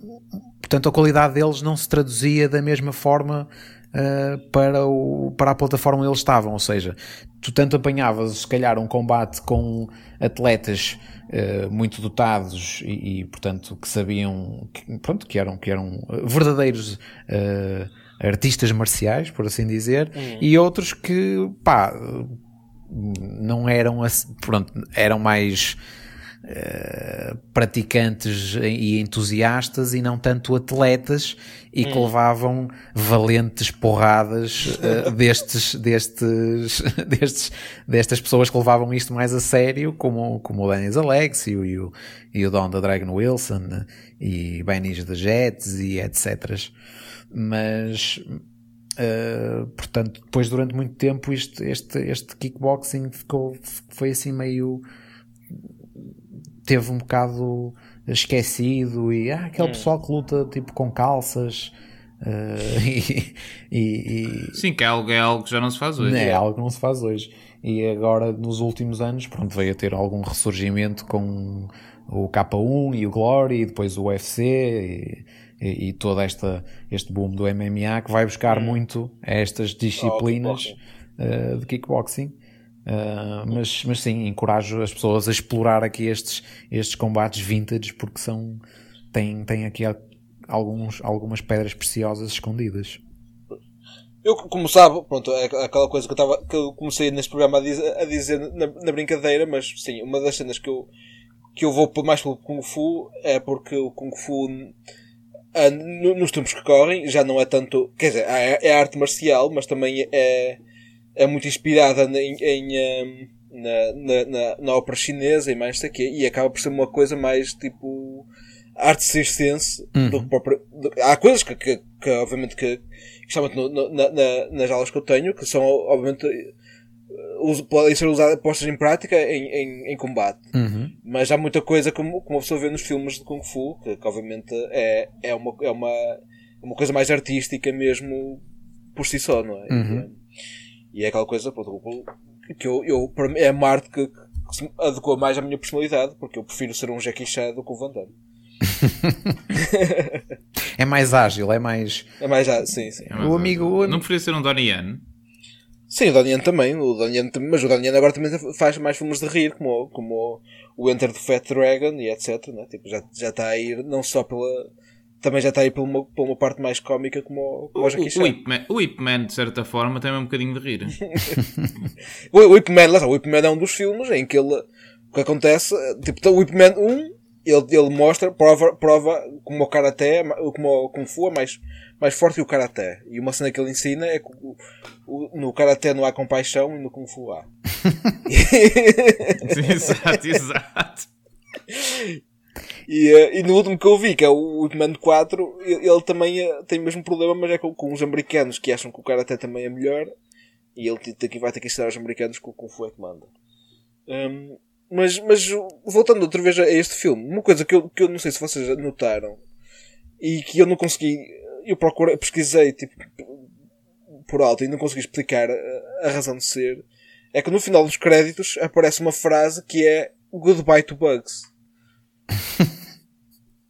portanto, a qualidade deles não se traduzia da mesma forma uh, para, o, para a plataforma onde eles estavam, ou seja, tu tanto apanhavas, se calhar, um combate com atletas uh, muito dotados e, e, portanto, que sabiam, que, pronto, que eram, que eram verdadeiros uh, artistas marciais, por assim dizer, e outros que, pá, não eram, pronto, eram mais eh, praticantes e entusiastas e não tanto atletas e que levavam valentes porradas eh, [laughs] destes, destes, [laughs] destes, destas pessoas que levavam isto mais a sério, como, como o Dennis Alex e o, e o, Don da Dragon Wilson e Benny da Jets e etc. Mas Uh, portanto, depois durante muito tempo este, este, este kickboxing ficou, foi assim meio teve um bocado esquecido e ah, aquele pessoal que luta tipo com calças uh, [laughs] e, e- e- Sim, que é algo, é algo que já não se faz hoje. é algo que não se faz hoje. E agora, nos últimos anos, pronto, veio a ter algum ressurgimento com o K1 e o Glory e depois o UFC e, e, e todo esta, este boom do MMA que vai buscar muito a estas disciplinas uh, de kickboxing. Uh, mas, mas sim, encorajo as pessoas a explorar aqui estes, estes combates vintage porque são, têm, têm aqui al- alguns, algumas pedras preciosas escondidas. Eu, como sabe, pronto, é aquela coisa que eu, tava, que eu comecei neste programa a dizer, a dizer na, na brincadeira, mas sim, uma das cenas que eu, que eu vou mais pelo Kung Fu é porque o Kung Fu, nos tempos que correm, já não é tanto. Quer dizer, é, é arte marcial, mas também é, é muito inspirada em, em, ah, na, na, na, na ópera chinesa e mais isso aqui, e acaba por ser uma coisa mais tipo arte circense do que própria- do- há coisas que, que, que obviamente que especialmente no- no- na, na- nas aulas que eu tenho que são obviamente podem ser usadas postas em prática em, em, em combate Uhum. mas há muita coisa como, como a pessoa vê nos filmes de Kung Fu que, que obviamente é, é, uma, é uma, uma coisa mais artística mesmo por si só não é? Uhum. E, é- e é aquela coisa pronto, que eu, eu para mim, é uma arte que, que se adequa mais à minha personalidade porque eu prefiro ser um Jackie Chan do que o Van Damme [laughs] É mais ágil, é mais. é mais ah, sim, sim É mais O amigo- Não preferia ser um Donnie Yen? Sim, o Daniel também, o Daniel, tam- mas o Daniel agora também faz mais filmes de rir, como, o- como o Enter the Fat Dragon e etc. Né? Tipo, já, já está a ir não só pela. Também já está a ir por uma, por uma parte mais cómica como, o- como o Jackie O, Chan. o, Ip Man, de certa forma, tem um bocadinho de rir. [laughs] O, o Ip Man, lá está, o Ip Man é um dos filmes em que ele. O que acontece, tipo, o Ip Man 1, ele, ele mostra, prova, prova como o Karaté, como o Kung Fu é mais, mais forte que o Karaté. E uma cena que ele ensina é que o, o- no Karaté não há compaixão e no Kung Fu há. exato, [laughs] exato. E, eh, e no último que eu vi, que é o Ip Man 4, ele, ele também eh, tem o mesmo problema, mas é com, com os americanos que acham que o Karaté também é melhor. E ele que- vai ter que ensinar aos americanos que o Kung Fu é que manda. Hum, mas, mas voltando outra vez a este filme, uma coisa que eu, que eu não sei se vocês notaram e que eu não consegui, eu procurei, pesquisei tipo, por alto e não consegui explicar a, a razão de ser, é que no final dos créditos aparece uma frase que é Goodbye to Bugs. [laughs]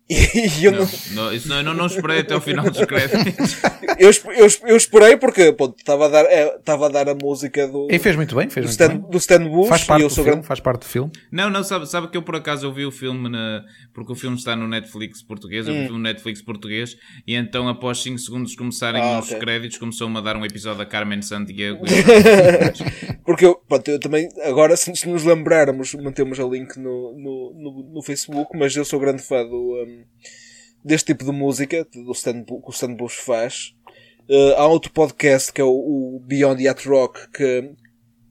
[laughs] E eu não, Não, isso não, eu não, não esperei até ao final dos créditos. [laughs] eu, eu, eu esperei porque estava a dar é, estava a dar a música do, E fez muito bem, do, fez muito Stan, bem. do Stan Bush Faz parte e eu do filme, grande faz parte do filme. Não, não, sabe, sabe que eu por acaso ouvi o filme na, porque o filme está no Netflix português, eu vi Hum. o no Netflix português e então após 5 segundos começarem Ah, os ok. créditos começou-me a dar um episódio da Carmen Sandiego. [laughs] Porque eu, pronto, eu também, agora se se nos lembrarmos, mantemos a link no, no, no, no Facebook, mas eu sou grande fã do, um, deste tipo de música, do que o Stan Bush faz. Uh, há outro podcast que é o, o Beyond Yacht Rock que,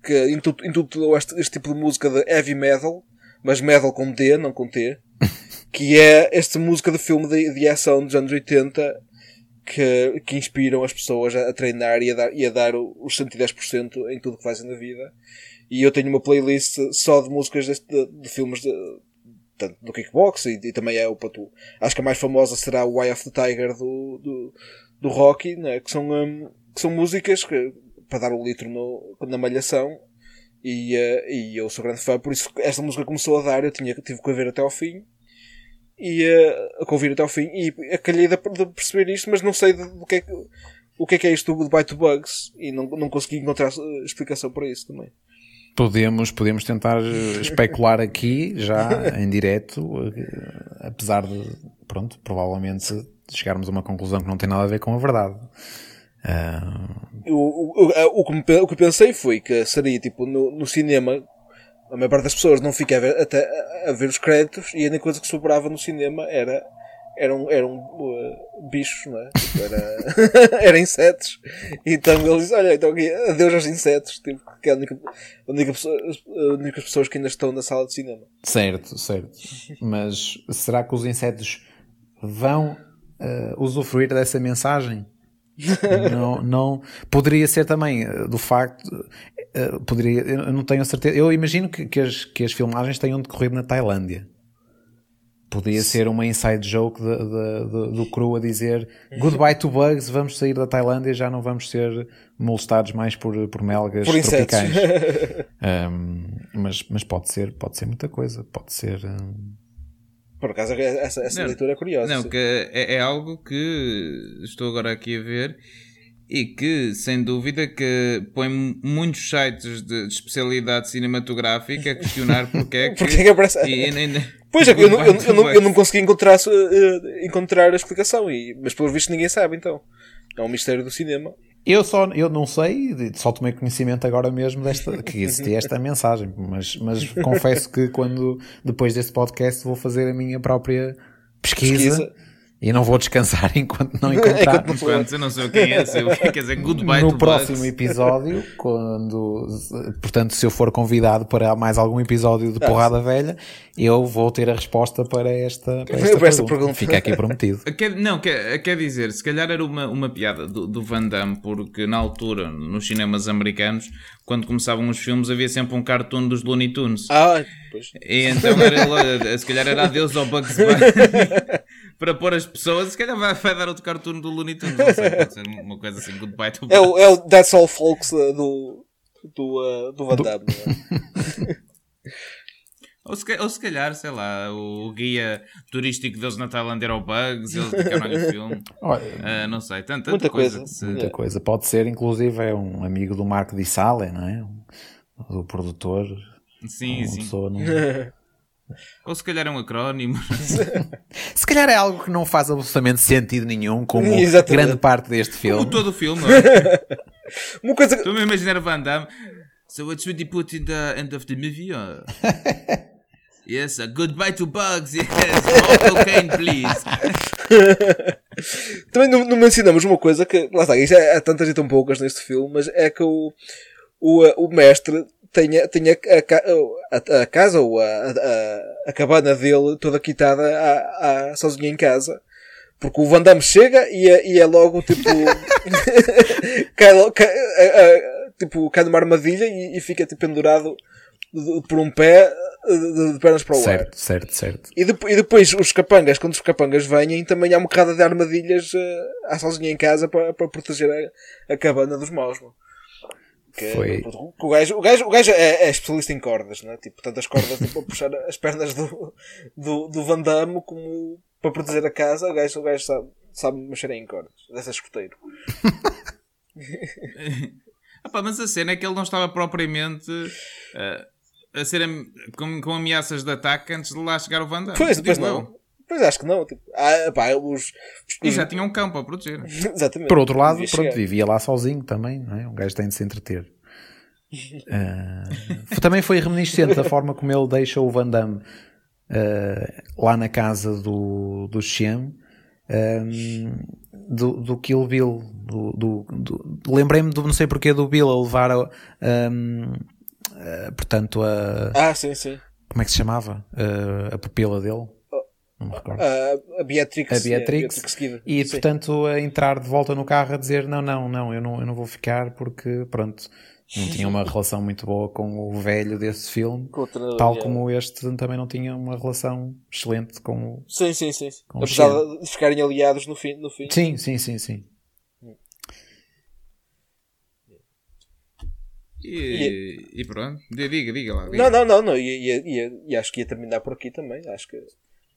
que intitulou este, este tipo de música de heavy metal, mas metal com D, não com T, [laughs] que é esta música de filme de, de ação dos anos 80 que, que inspiram as pessoas a, a treinar e a dar, e a dar os 110% em tudo que fazem na vida. E eu tenho uma playlist só de músicas deste, de, de filmes de, tanto do kickbox e, e também é o pronto, acho que a mais famosa será o Eye of the Tiger do, do, do Rocky, né? que, são, hum, que são músicas que, para dar o litro no, na malhação. E, eh, e eu sou grande fã, por isso esta música começou a dar, eu tinha, tive que ver até ao fim e uh, a ouvir até ao fim e acalhei de, de perceber isto, mas não sei do que é que, o que é que é isto do Goodbye to Bugs e não, não consegui encontrar uh, explicação para isso também. Podemos, podemos tentar eh, especular aqui, já [laughs] em direto, eh, apesar de, pronto, provavelmente chegarmos a uma conclusão que não tem nada a ver com a verdade. Ah, O, o, o, o, que me o que eu pensei foi que seria tipo no, no cinema. A maior parte das pessoas não fica a ver, até a ver os créditos e a única coisa que sobrava no cinema era eram, eram uh, bichos, não é? Tipo, era, [laughs] era insetos. Então ele disse: Olha, então aqui, adeus aos insetos, tipo, que é a única, a única pessoa, as únicas pessoas que ainda estão na sala de cinema. certo, certo. Mas será que os insetos vão eh, usufruir dessa mensagem? [laughs] não, não poderia ser também eh, do facto eh, poderia eu não tenho a certeza eu imagino que, que, as, que as filmagens tenham decorrido na Tailândia podia ser uma inside joke de, de- de- do crew a dizer goodbye to bugs vamos sair da Tailândia já não vamos ser molestados mais por, por melgas Por tropicais [laughs] Um, mas, mas pode ser pode ser muita coisa pode ser um, Por acaso, essa, essa Não, leitura é curiosa. Não, que é, é algo que estou agora aqui a ver e que, sem dúvida, que põe muitos sites de, de especialidade cinematográfica a questionar [laughs] porque é que... Porque é que aparece- e- e- e- Pois é, eu, não- eu, eu não, eu não consegui encontrar, eh, encontrar a explicação, e, mas pelos vistos ninguém sabe então. É um mistério do cinema. Eu só eu não sei, só tomei conhecimento agora mesmo desta, que existia [laughs] esta mensagem, mas, mas confesso que quando depois deste podcast vou fazer a minha própria pesquisa, Pesquisa. E não vou descansar [laughs] enquanto não encontrar. Enquanto eu não sei quem é, sei o que quer dizer [laughs] goodbye no to próximo Bugs. episódio, [laughs] quando portanto, se eu for convidado para mais algum episódio de Ah, Porrada Velha, eu vou ter a resposta para esta, para esta, pergunta. pergunta. Fica aqui prometido. Quer, não, quer, quer dizer, se calhar era uma, uma piada do, do Van Damme, porque na altura, nos cinemas americanos, quando começavam os filmes, havia sempre um cartoon dos Looney Tunes. Ah, pois. E então era se calhar era adeus ao Bugs Bunny para pôr as pessoas, se calhar vai, vai dar outro cartoon do Looney Tunes, não sei, pode ser uma coisa assim, goodbye to É o, é o That's All Folks eh, do, do, uh, do Van Damme. é? [laughs] Ou, se, ou se calhar, sei lá, o guia turístico deles na Tailândia era o Bugs, eles dedicaram-lhe o filme. [laughs] Olha, Ah, não sei, tanta, tanta Muita coisa, coisa. que se- muita coisa. Pode ser, inclusive, é um amigo do Marco Di Sale, não é? Do produtor. Sim, Uma sim. pessoa não- [laughs] Ou se calhar é um acrónimo. [laughs] Se calhar é algo que não faz absolutamente sentido nenhum, como Exatamente. grande parte deste Como filme. todo o filme, não é? [laughs] Uma coisa que. Estou a imaginar o Van Damme. So what's really put in the end of the movie? uh? [laughs] yes, uh, goodbye to bugs. Yes, more cocaine, please. Também não, não mencionamos uma coisa que. Lá está, isto é, há tantas e tão poucas neste filme, mas é que o, o, eh, o mestre tenha, tenha a, a, a casa ou a, a, a cabana dele toda quitada sozinha em casa. Porque o Van Damme chega e é, e é logo tipo. [laughs] cai, cai, tipo, cai numa armadilha e, e fica tipo, pendurado de- por um pé de, de pernas para o ar. Certo, certo, certo. E, depo- e depois os capangas, quando os capangas vêm, também há uma carrada de armadilhas uh, à sozinha em casa para, para proteger a, a cabana dos maus. meu. Que, Foi- pronto, o, gajo, o, gajo, o gajo é, é especialista em cordas, né? tipo, tanto as cordas tipo, a puxar as pernas do, do, do Van Damme como para proteger a casa. O gajo, o gajo sabe, sabe mexer em cordas, dessa escoteiro. [laughs] Ah pá, mas a cena é que ele não estava propriamente eh, a ser am- com, com ameaças de ataque antes de lá chegar o Van Damme. Pois, depois não. Pois acho que não. Tipo, ah, pá, os, os- E já tinha um cão para proteger. [laughs] Exatamente. Por outro lado, pronto, chegar. vivia lá sozinho também, não é? Um gajo tem de se entreter. Ah, também foi reminiscente da forma como ele deixa o Van Damme ah, lá na casa do, do Shem ahm, do, do Kill Bill. Do, do- do- Lembrei-me, do, não sei porquê, do Bill a levar, a, ah, portanto, a. Ah, sim, sim. Como é que se chamava? Ah, a pupila dele? Não me recordo. A, a Beatrix. a Beatrix, Kidder. e Sim. portanto a entrar de volta no carro a dizer não, não, não, eu não, eu não vou ficar porque pronto, não tinha uma relação muito boa com o velho desse filme, Com outra- tal é. como este também não tinha uma relação excelente com o... Sim, sim, sim. Com Apesar de ficarem aliados no fim. No fim. Sim, sim, sim, sim. E, e pronto, diga, diga lá. diga. Não, não, não, não. E, e- e- e acho que ia terminar por aqui também. Acho que,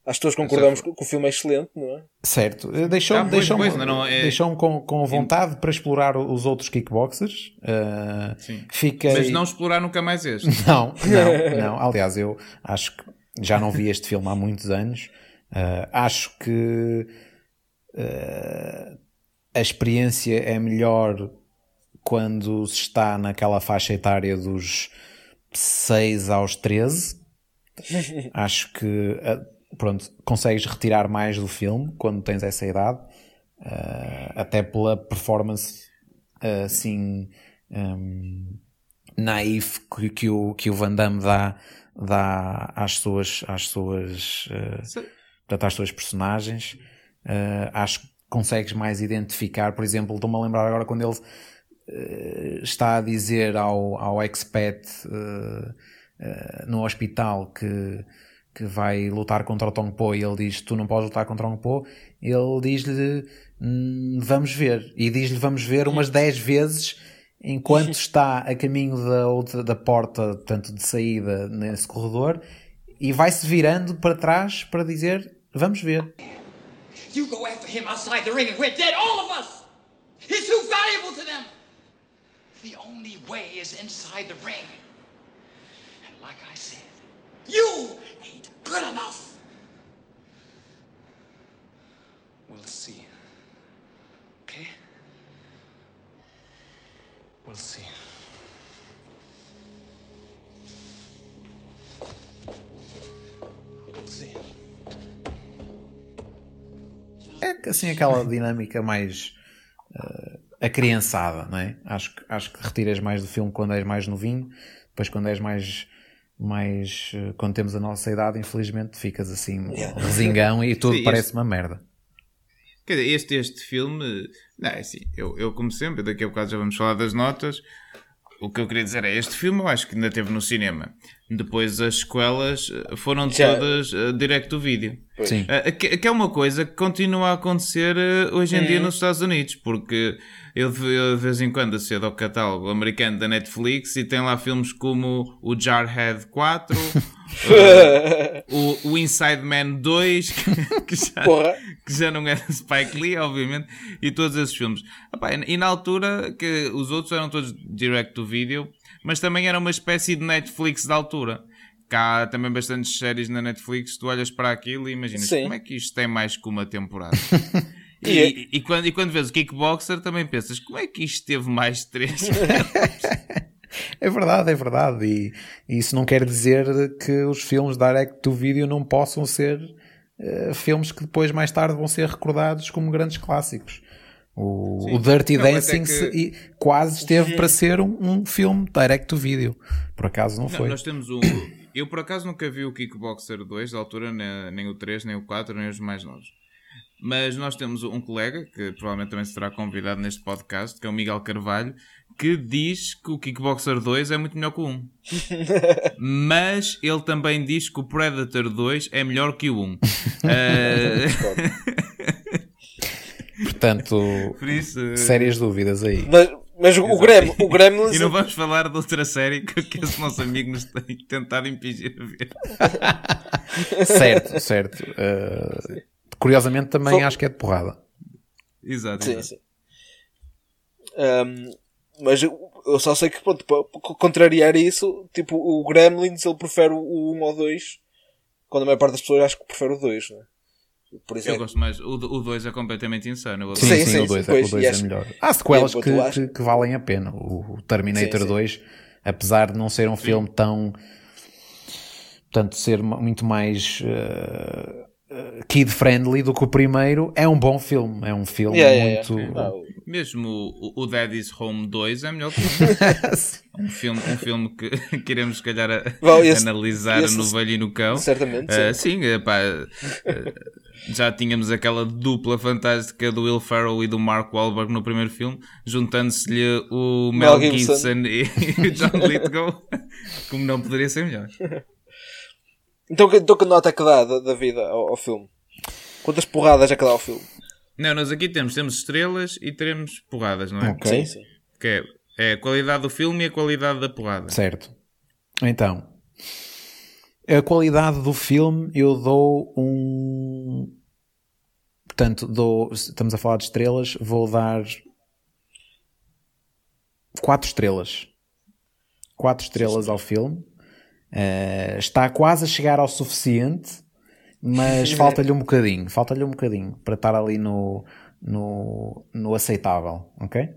acho que todos concordamos que, o filme é excelente, não é? Certo, Eh, deixou-me Ah, deixou é- deixou com, com vontade para explorar os outros kickboxers. Uh, Sim. fiquei... Mas não explorar nunca mais este. [laughs] Não, não, não. Aliás, eu acho que já não vi este filme há muitos anos. Uh, acho que uh, a experiência é melhor quando se está naquela faixa etária dos 6 aos 13. [laughs] acho que uh, pronto, consegues retirar mais do filme quando tens essa idade, uh, até pela performance uh, assim. um, naif que, que o, que o Van Damme dá, dá às suas, às suas, eh, portanto, às suas personagens. Acho que consegues mais identificar, por exemplo, estou-me a lembrar agora quando ele está a dizer ao, ao expat no hospital que, que vai lutar contra o Tong Po e ele diz tu não podes lutar contra o Tong Po ele diz-lhe "Hum, vamos ver e diz-lhe vamos ver umas 10 vezes enquanto está a caminho da, outra, da porta portanto, de saída nesse corredor e vai-se virando para trás para dizer vamos ver You go after him outside the ring and we're dead, all of us! He's too valuable to them! The only way is inside the ring. And like I said, you good enough! We'll see. Okay? We'll see. We'll see. é assim aquela dinâmica mais uh, acriançada, não é? Acho, acho que retiras mais do filme quando és mais novinho, depois quando és mais, mais uh, quando temos a nossa idade, infelizmente ficas assim um resingão e tudo Sim, parece este- uma merda. Quer dizer, este, este filme, não, é assim, eu, eu como sempre, daqui a bocado já vamos falar das notas. O que eu queria dizer é, este filme eu acho que ainda teve no cinema. Depois as sequelas eh, foram Já. todas uh, direct to vídeo. Sim. Eh, que, que é uma coisa que continua a acontecer eh, hoje em dia Uhum. nos Estados Unidos, porque eu de, eu de vez em quando acedo ao catálogo americano da Netflix e tem lá filmes como o Jarhead 4, [laughs] eh, o, o Inside Man 2, que, que já, que já não é Spike Lee, obviamente, e todos esses filmes. Epá, e na altura, que os outros eram todos direct to video, mas também era uma espécie de Netflix da altura. Cá há também bastantes séries na Netflix, tu olhas para aquilo e imaginas Sim. como é que isto tem mais que uma temporada. [laughs] e, E- e, e quando, e quando vês o Kickboxer também pensas como é que isto teve mais de três [laughs] É verdade, é verdade. E, e isso não quer dizer que os filmes direct to video não possam ser eh, filmes que depois, mais tarde, vão ser recordados como grandes clássicos. O, Sim. o Dirty Não, até Dancing que- se- e quase esteve para ser um, um filme direct to video. Por acaso não, Não, foi. nós temos um. Eu por acaso nunca vi o Kickboxer 2 da altura, ne- nem o 3, nem o 4, nem os mais novos. Mas nós temos um colega, que provavelmente também será convidado neste podcast, que é o Miguel Carvalho, que diz que o Kickboxer 2 é muito melhor que o 1. [laughs] Mas ele também diz que o Predator 2 é melhor que o 1. [laughs] Eh, Portanto, [laughs] Por isso, sérias dúvidas aí. Mas, mas o, Grem, o Gremlins. E não vamos falar de outra série que, que esse nosso amigo nos tem tentado impingir a ver. [laughs] certo, certo. Uh, curiosamente também Fo- acho que é de porrada. Exato. Sim, exato. sim. Um, mas eu, só sei que, pronto, para contrariar isso, tipo, o Gremlins ele prefere o 1 ou 2, quando a maior parte das pessoas acho que prefere o 2, né? Por isso Eu que- gosto mais. O 2 é completamente insano. Sim, Sim, sim, o 2 sim, é, o pois, dois é acho- melhor. Há sequelas que, acho- que, que valem a pena. O Terminator Sim, sim. 2, apesar de não ser um filme tão. Portanto, ser muito mais uh, uh, kid-friendly do que o primeiro, é um bom filme. É um filme Yeah, yeah, muito. yeah. Ah, o- Mesmo o, o Daddy's Home 2 é melhor que o [laughs] um filme, um filme que, [laughs] que iremos, se calhar, a- Bom, esse- analisar esse- no Velho e no Cão. Certamente, Ah, sim. sim, epá, ah, já tínhamos aquela dupla fantástica do Will Ferrell e do Mark Wahlberg no primeiro filme, juntando-se-lhe o Mel, Mel Gibson, Gibson. e, e [laughs] o John Lithgow, como não poderia ser melhor. Então, que- então que nota é que dá da, da vida ao, ao filme? Quantas porradas é que dá ao filme? Não, nós aqui temos, temos estrelas e teremos porradas, não é? Ok. Sim, sim. Que é, é a qualidade do filme e a qualidade da porrada. Certo. Então, a qualidade do filme eu dou um. Portanto, dou, estamos a falar de estrelas, vou dar 4 estrelas. 4 estrelas ao filme. Eh, está quase a chegar ao suficiente, mas falta-lhe um bocadinho. Falta-lhe um bocadinho para estar ali no, no, no aceitável, ok?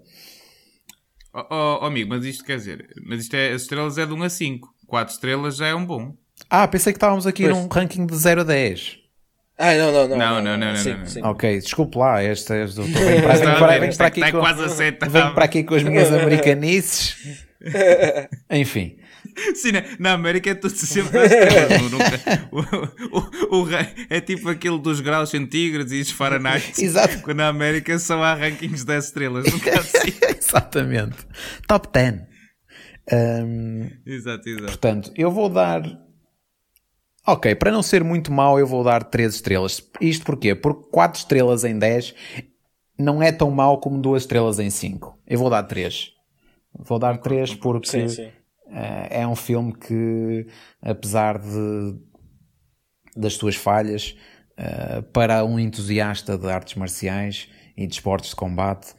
Oh, oh, oh, amigo, mas isto quer dizer, mas isto é, as estrelas é de 1 a 5. 4 estrelas já é um bom. Ah, pensei que estávamos aqui Pois. num ranking de 0 a 10. Ah, não, não, não. Não, não, não, não, sim, não, não. sim. Ok, desculpe lá, este, este, estou- venho [laughs] para, Está venho a para- venho para é aqui com, quase aceitável. venho para aqui com as minhas americanices. [laughs] Enfim, Sim, na, na América é tudo sempre às estrelas. Nunca- [laughs] o, o, o é tipo aquele dos graus centígrados e os Fahrenheit. [laughs] Exato. Quando na América só há rankings de 10 estrelas. Nunca [laughs] assim. exatamente. Top 10. Ahm, Exato, exato. portanto, eu vou dar. Ok, para não ser muito mau, eu vou dar 3 estrelas. Isto porquê? Porque 4 estrelas em 10 não é tão mau como 2 estrelas em 5. Eu vou dar 3. Vou dar 3 porque. Sim, sim. Eh, é um filme que, apesar de, das suas falhas, eh, para um entusiasta de artes marciais e de esportes de combate,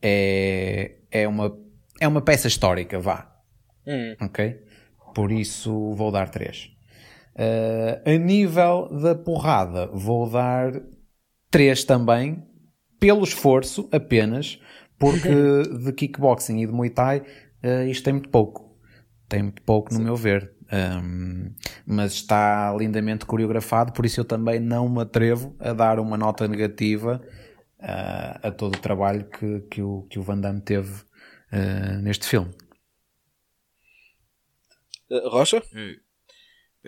é, é, uma, é uma peça histórica, vá. Hum. Ok? Por isso vou dar 3. a nível da porrada, vou dar 3 também, pelo esforço apenas, porque [laughs] de kickboxing e de muay thai eh, isto tem muito pouco. Tem pouco no meu ver. Um, mas está lindamente coreografado, por isso eu também não me atrevo a dar uma nota negativa ah, a todo o trabalho que, que, o, que o Van Damme teve ah, neste filme. Uh, Rocha?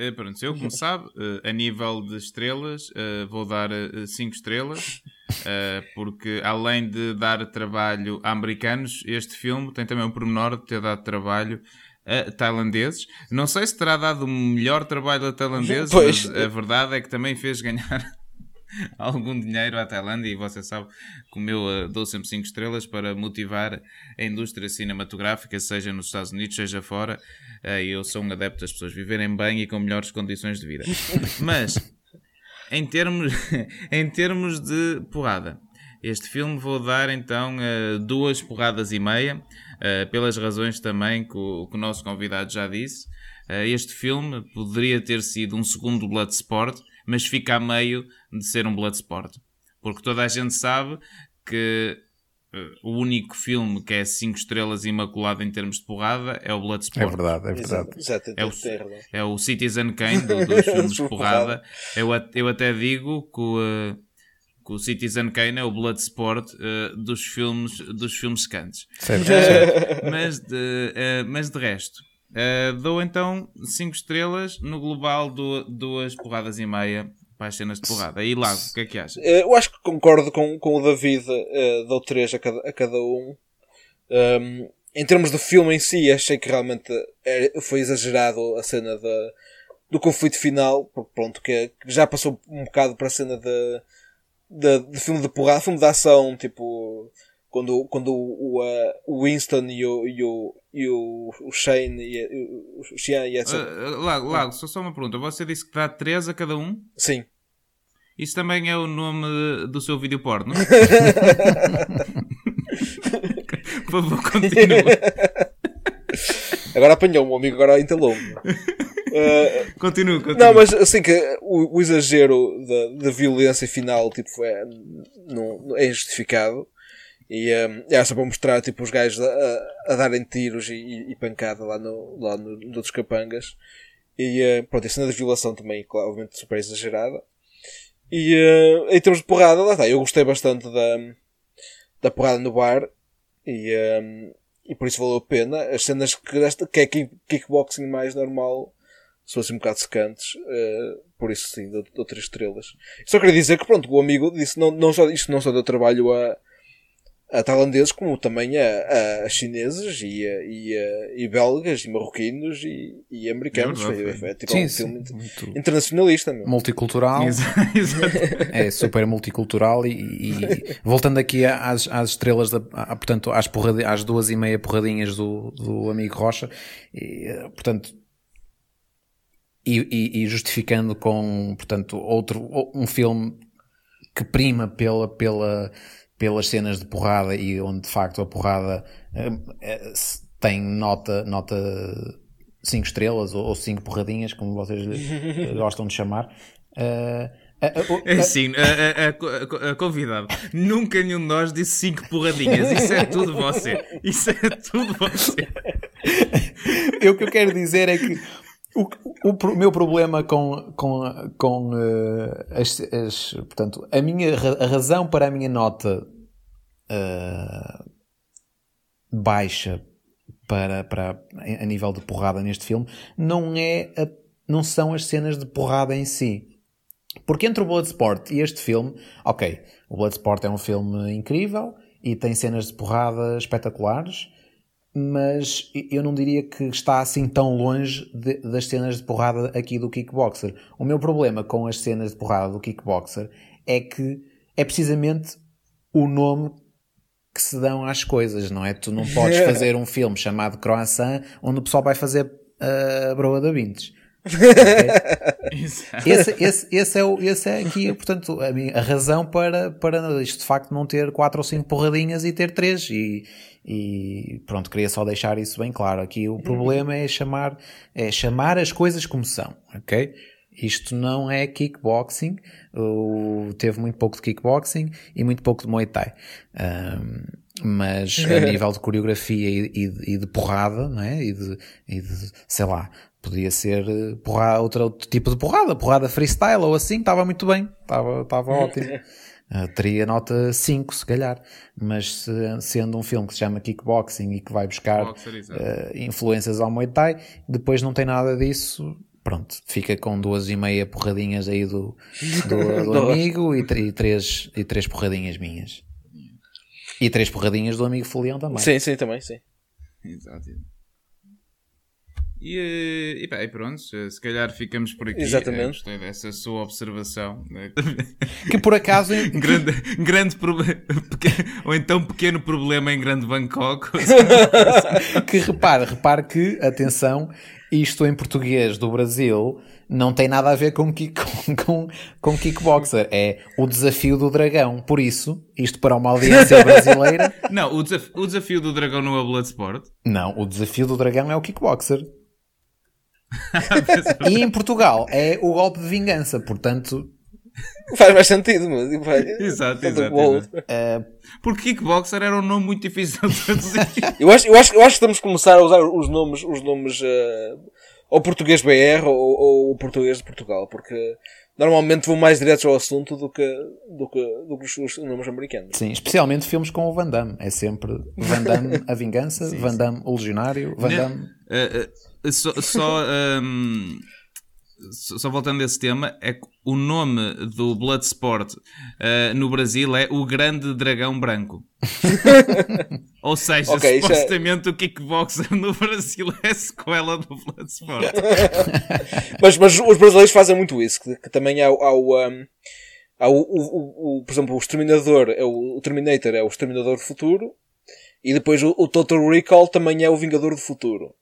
Eh, pronto, eu, como sabe, eh, a nível de estrelas, eh, vou dar 5 estrelas, eh, porque além de dar trabalho a americanos, este filme tem também o pormenor de ter dado trabalho a tailandeses. Não sei se terá dado o melhor trabalho a tailandeses, Pois. mas a verdade é que também fez ganhar [laughs] algum dinheiro à Tailândia e você sabe como eu eh, dou sempre 5 estrelas para motivar a indústria cinematográfica, seja nos Estados Unidos, seja fora. Eh, eu sou um adepto das pessoas viverem bem e com melhores condições de vida. [laughs] Mas, em termos, [laughs] em termos de porrada, este filme vou dar então eh, duas porradas e meia, pelas razões também que o, que o nosso convidado já disse. Eh, este filme poderia ter sido um segundo Bloodsport, mas fica a meio de ser um Bloodsport. Porque toda a gente sabe que eh, o único filme que é 5 estrelas imaculado em termos de porrada é o Bloodsport. É verdade, é verdade. Exato, É o, tem razão. é o Citizen Kane do- dos [laughs] filmes de Por porrada. Eu, eu até digo que o, eh, que o Citizen Kane é o Bloodsport eh, dos filmes dos filmes secantes. Certo. Eh, mas, de, eh, mas de resto, eh, dou então 5 estrelas. No global, dou duas porradas e meia para as cenas de porrada. Aí, Lago, o que é que achas? Eu acho que concordo com, com o David, uh, dou 3 a cada, a cada um. Um, em termos do filme em si, achei que realmente era- foi exagerado a cena da, do conflito final, porque pronto, que, que já passou um bocado para a cena de, de, de filme de porrada, filme de ação, tipo, quando, quando o, o, uh, o Winston e o, e o, e o, o Shane e o, o Xian e etc. Ah, Lago, Lago, só, só uma pergunta. Você disse que dá 3 a cada um? Sim. Isso também é o nome do seu vídeo porno? [laughs] Por favor, continua. [laughs] Agora apanhou-me, o amigo agora entalou-me. [laughs] Uh, Continua, continua. Não, mas assim que o, o exagero da, da violência final tipo, é, não, é injustificado. E um, é só para mostrar tipo, os gajos a, a- darem tiros e, e- e pancada lá, no, lá no, nos outros capangas. E uh, pronto, a cena da violação também, claro, obviamente, super exagerada. E uh, em termos de porrada, lá está, eu gostei bastante da, da porrada no bar. E, um, e por isso valeu a pena. As cenas que, que é kick- kickboxing mais normal são assim um bocado secantes. eh, por isso sim, dou, dou três estrelas. Só queria dizer que pronto, o amigo disse não, não só, isto não só deu trabalho a, a tailandeses, como também a, a, a chineses e, a, e, a, e belgas e marroquinos e, e americanos. É foi, verdade, foi, foi. tipo Sim, um sim, filme inter- muito- internacionalista. Meu. multicultural. [laughs] É super multicultural e, e- voltando aqui às, às estrelas, da, à- portanto, às, porradi- às duas e meia porradinhas do, do amigo Rocha, e, eh, portanto, e, e- e justificando com, portanto, outro, um filme que prima pela, pela, pelas cenas de porrada e onde de facto a porrada eh, eh, tem nota, nota 5 estrelas ou 5 porradinhas, como vocês lhe- [laughs] gostam de chamar. Eh, o- É a, a- a- a convidado. Nunca nenhum de nós disse cinco porradinhas. Isso é tudo você. Isso é tudo você. [laughs] Eu, o que eu quero dizer é que o, o pro- meu problema com, com, com eh, as, as- portanto, a minha a razão para a minha nota eh, baixa para, para a nível de porrada neste filme não é a- não são as cenas de porrada em si. Porque entre o Bloodsport e este filme, ok, o Bloodsport é um filme incrível e tem cenas de porrada espetaculares, mas eu não diria que está assim tão longe de- das cenas de porrada aqui do Kickboxer. O meu problema com as cenas de porrada do Kickboxer é que é precisamente o nome que se dão às coisas, não é? Tu não podes [laughs] fazer um filme chamado Croissant onde o pessoal vai fazer a broa da Bintes. Exato. [laughs] Esse, esse, esse, é, o, esse é aqui, portanto, a, minha- a razão para, para isto de facto não ter quatro ou cinco porradinhas e ter três. E, e pronto, queria só deixar isso bem claro. Aqui o problema é chamar, é chamar as coisas como são, ok? Isto não é kickboxing, o- teve muito pouco de kickboxing e muito pouco de Muay Thai. Ahm, mas a [laughs] nível de coreografia e, e de- e de porrada, não é? E de, e de, sei lá, podia ser eh, porrada, outro, outro tipo de porrada, porrada freestyle ou assim, estava muito bem, estava, estava [laughs] ótimo. Ah, teria nota 5, se calhar, mas se- sendo um filme que se chama Kickboxing e que vai buscar Boxer, eh, influências ao Muay Thai, depois não tem nada disso, pronto, fica com duas e meia porradinhas aí do, do, [laughs] do amigo e, e três, e três porradinhas minhas. E três porradinhas do amigo Folião também. Sim, sim, também, sim. Exato. E, eh, e, e pronto, se se calhar ficamos por aqui. Exatamente. Eh, Gostei dessa sua observação. né? Que por acaso [laughs] grande, grande ou então pequeno problema em Grande Bangkok. [laughs] que repare, repare que, atenção, isto em português do Brasil não tem nada a ver com, kick, [laughs] com, com, com kickboxer. É o desafio do dragão. Por isso, isto para uma audiência brasileira. Não, o, desaf- o desafio do dragão não é o Bloodsport. Não, o desafio do dragão é o kickboxer. E em Portugal é o golpe de vingança. Portanto, Faz mais sentido, mas Exato, exato, Porque Kickboxer era um nome muito difícil de traduzir. [laughs] Eu acho, eu, acho, eu acho que temos que começar a usar os nomes, os nomes eh, ou português BR ou, ou o português de Portugal, porque normalmente vão mais diretos ao assunto do que, do que, do que os, os nomes americanos. sim, especialmente filmes com o Van Damme. É sempre Van Damme a vingança, Van Damme o legionário, Van Não, Damme. eh, eh, só, só, ehm, só voltando a esse tema, é que o nome do Bloodsport uh, no Brasil é o Grande Dragão Branco. [laughs] Ou seja, Ok, isso é- supostamente o Kickboxer no Brasil é a sequela do Bloodsport. [laughs] Mas, mas os brasileiros fazem muito isso, que, que também há, o- há o, um, há o, o, o- o- por exemplo, o Exterminador, é o, o Terminator é o Exterminador do Futuro, e depois o, o Total Recall também é o Vingador do Futuro.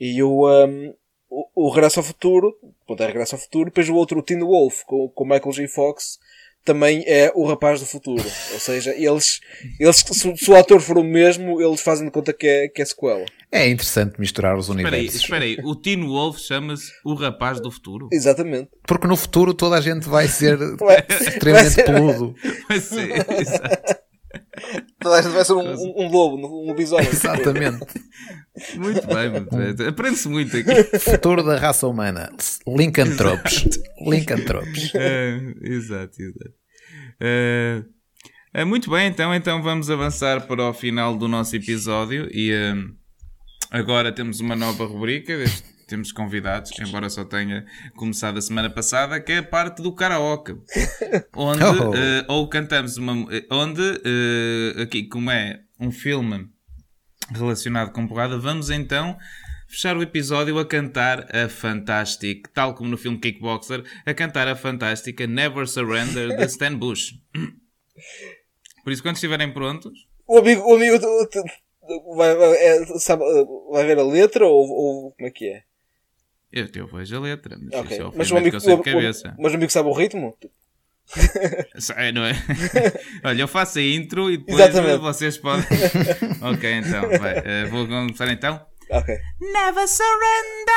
E o, um, o, o Regresso ao Futuro, pronto, é Regresso ao Futuro, depois o outro, o Teen Wolf, com, com o Michael J. Fox, também é o Rapaz do Futuro. Ou seja, eles, eles se, se o ator for o mesmo, eles fazem de conta que é, que é sequela. É interessante misturar os Espera aí, universos. espera aí, o Teen Wolf chama-se o Rapaz do Futuro? Exatamente. Porque no futuro toda a gente vai ser Vai- extremamente vai ser- peludo. Vai ser, [laughs] exato. Toda a gente vai ser um, um, um lobo, um lobisomem. Exatamente. [laughs] Muito bem, muito bem. Aprende-se muito aqui. Futuro da raça humana. Lincantropes. Lincantropes. [laughs] É, exato, exato. É, é, muito bem, então, então vamos avançar para o final do nosso episódio e é, agora temos uma nova rubrica. este- Temos convidados, embora só tenha começado a semana passada, que é a parte do karaoke. [laughs] Onde Oh. eh, ou cantamos uma. eh, Onde, eh, aqui, como é um filme relacionado com porrada, vamos então fechar o episódio a cantar a fantástica, tal como no filme Kickboxer, a cantar a fantástica Never Surrender de [laughs] Stan Bush. Por isso, quando estiverem prontos, O amigo, o amigo vai, vai, é, sabe, vai ver a letra ou, ou como é que é? Eu, eu vejo a letra, mas Ok. isso é o Mas o amigo, que eu sei de o- o- cabeça. mas o amigo sabe o ritmo? [laughs] É, não é? [laughs] Olha, eu faço a intro e depois Exatamente. vocês podem. [laughs] ok, então, vai. eh, vou começar então. Ok. Never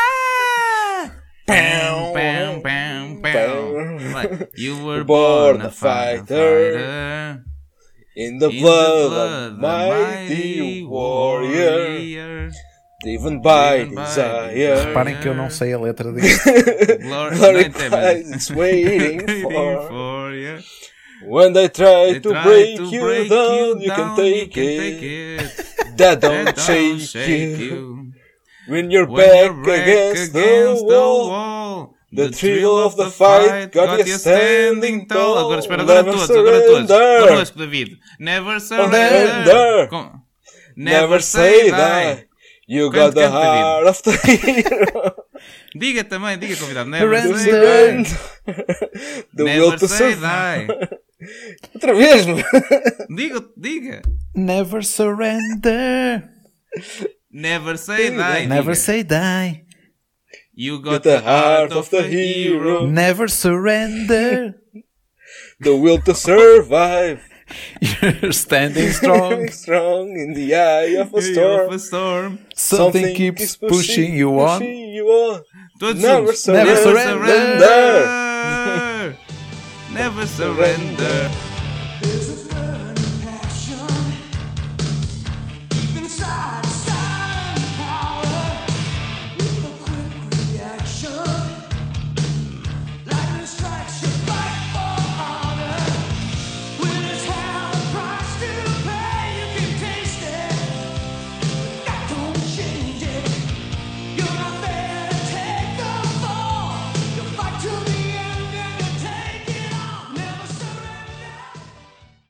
surrender! Pam, pam, pam. Vai. You were born a fighter. In the In blood, the of blood, mighty warrior, driven by desire. Reparem que eu não sei a letra disto. [laughs] Glory, prize [laughs] waiting for. for you. When they try They to try break to you break down, you down, can take you it. take it. [laughs] That That don't shake, shake you. you. When you're When back you're back against, the wall. The thrill of the fight got you standing tall. Agora espera, agora Never todos, agora todos. David. Never surrender. Surrender. Never say die. You got the cante, heart of the hero. [laughs] Diga também, diga convidado. Never Surrender. say ¿eh? die. [laughs] the will Never to say die. [laughs] Outra vez, meu. Diga, diga. Never surrender. Never say die. Never diga. say die. You Got got the heart of the hero. Never surrender. The will to survive. You're standing strong. [laughs] Strong in the eye of a Of storm. a storm. Something keeps pushing you on. pushing you on. Never surrender. [laughs] Never surrender. Never surrender.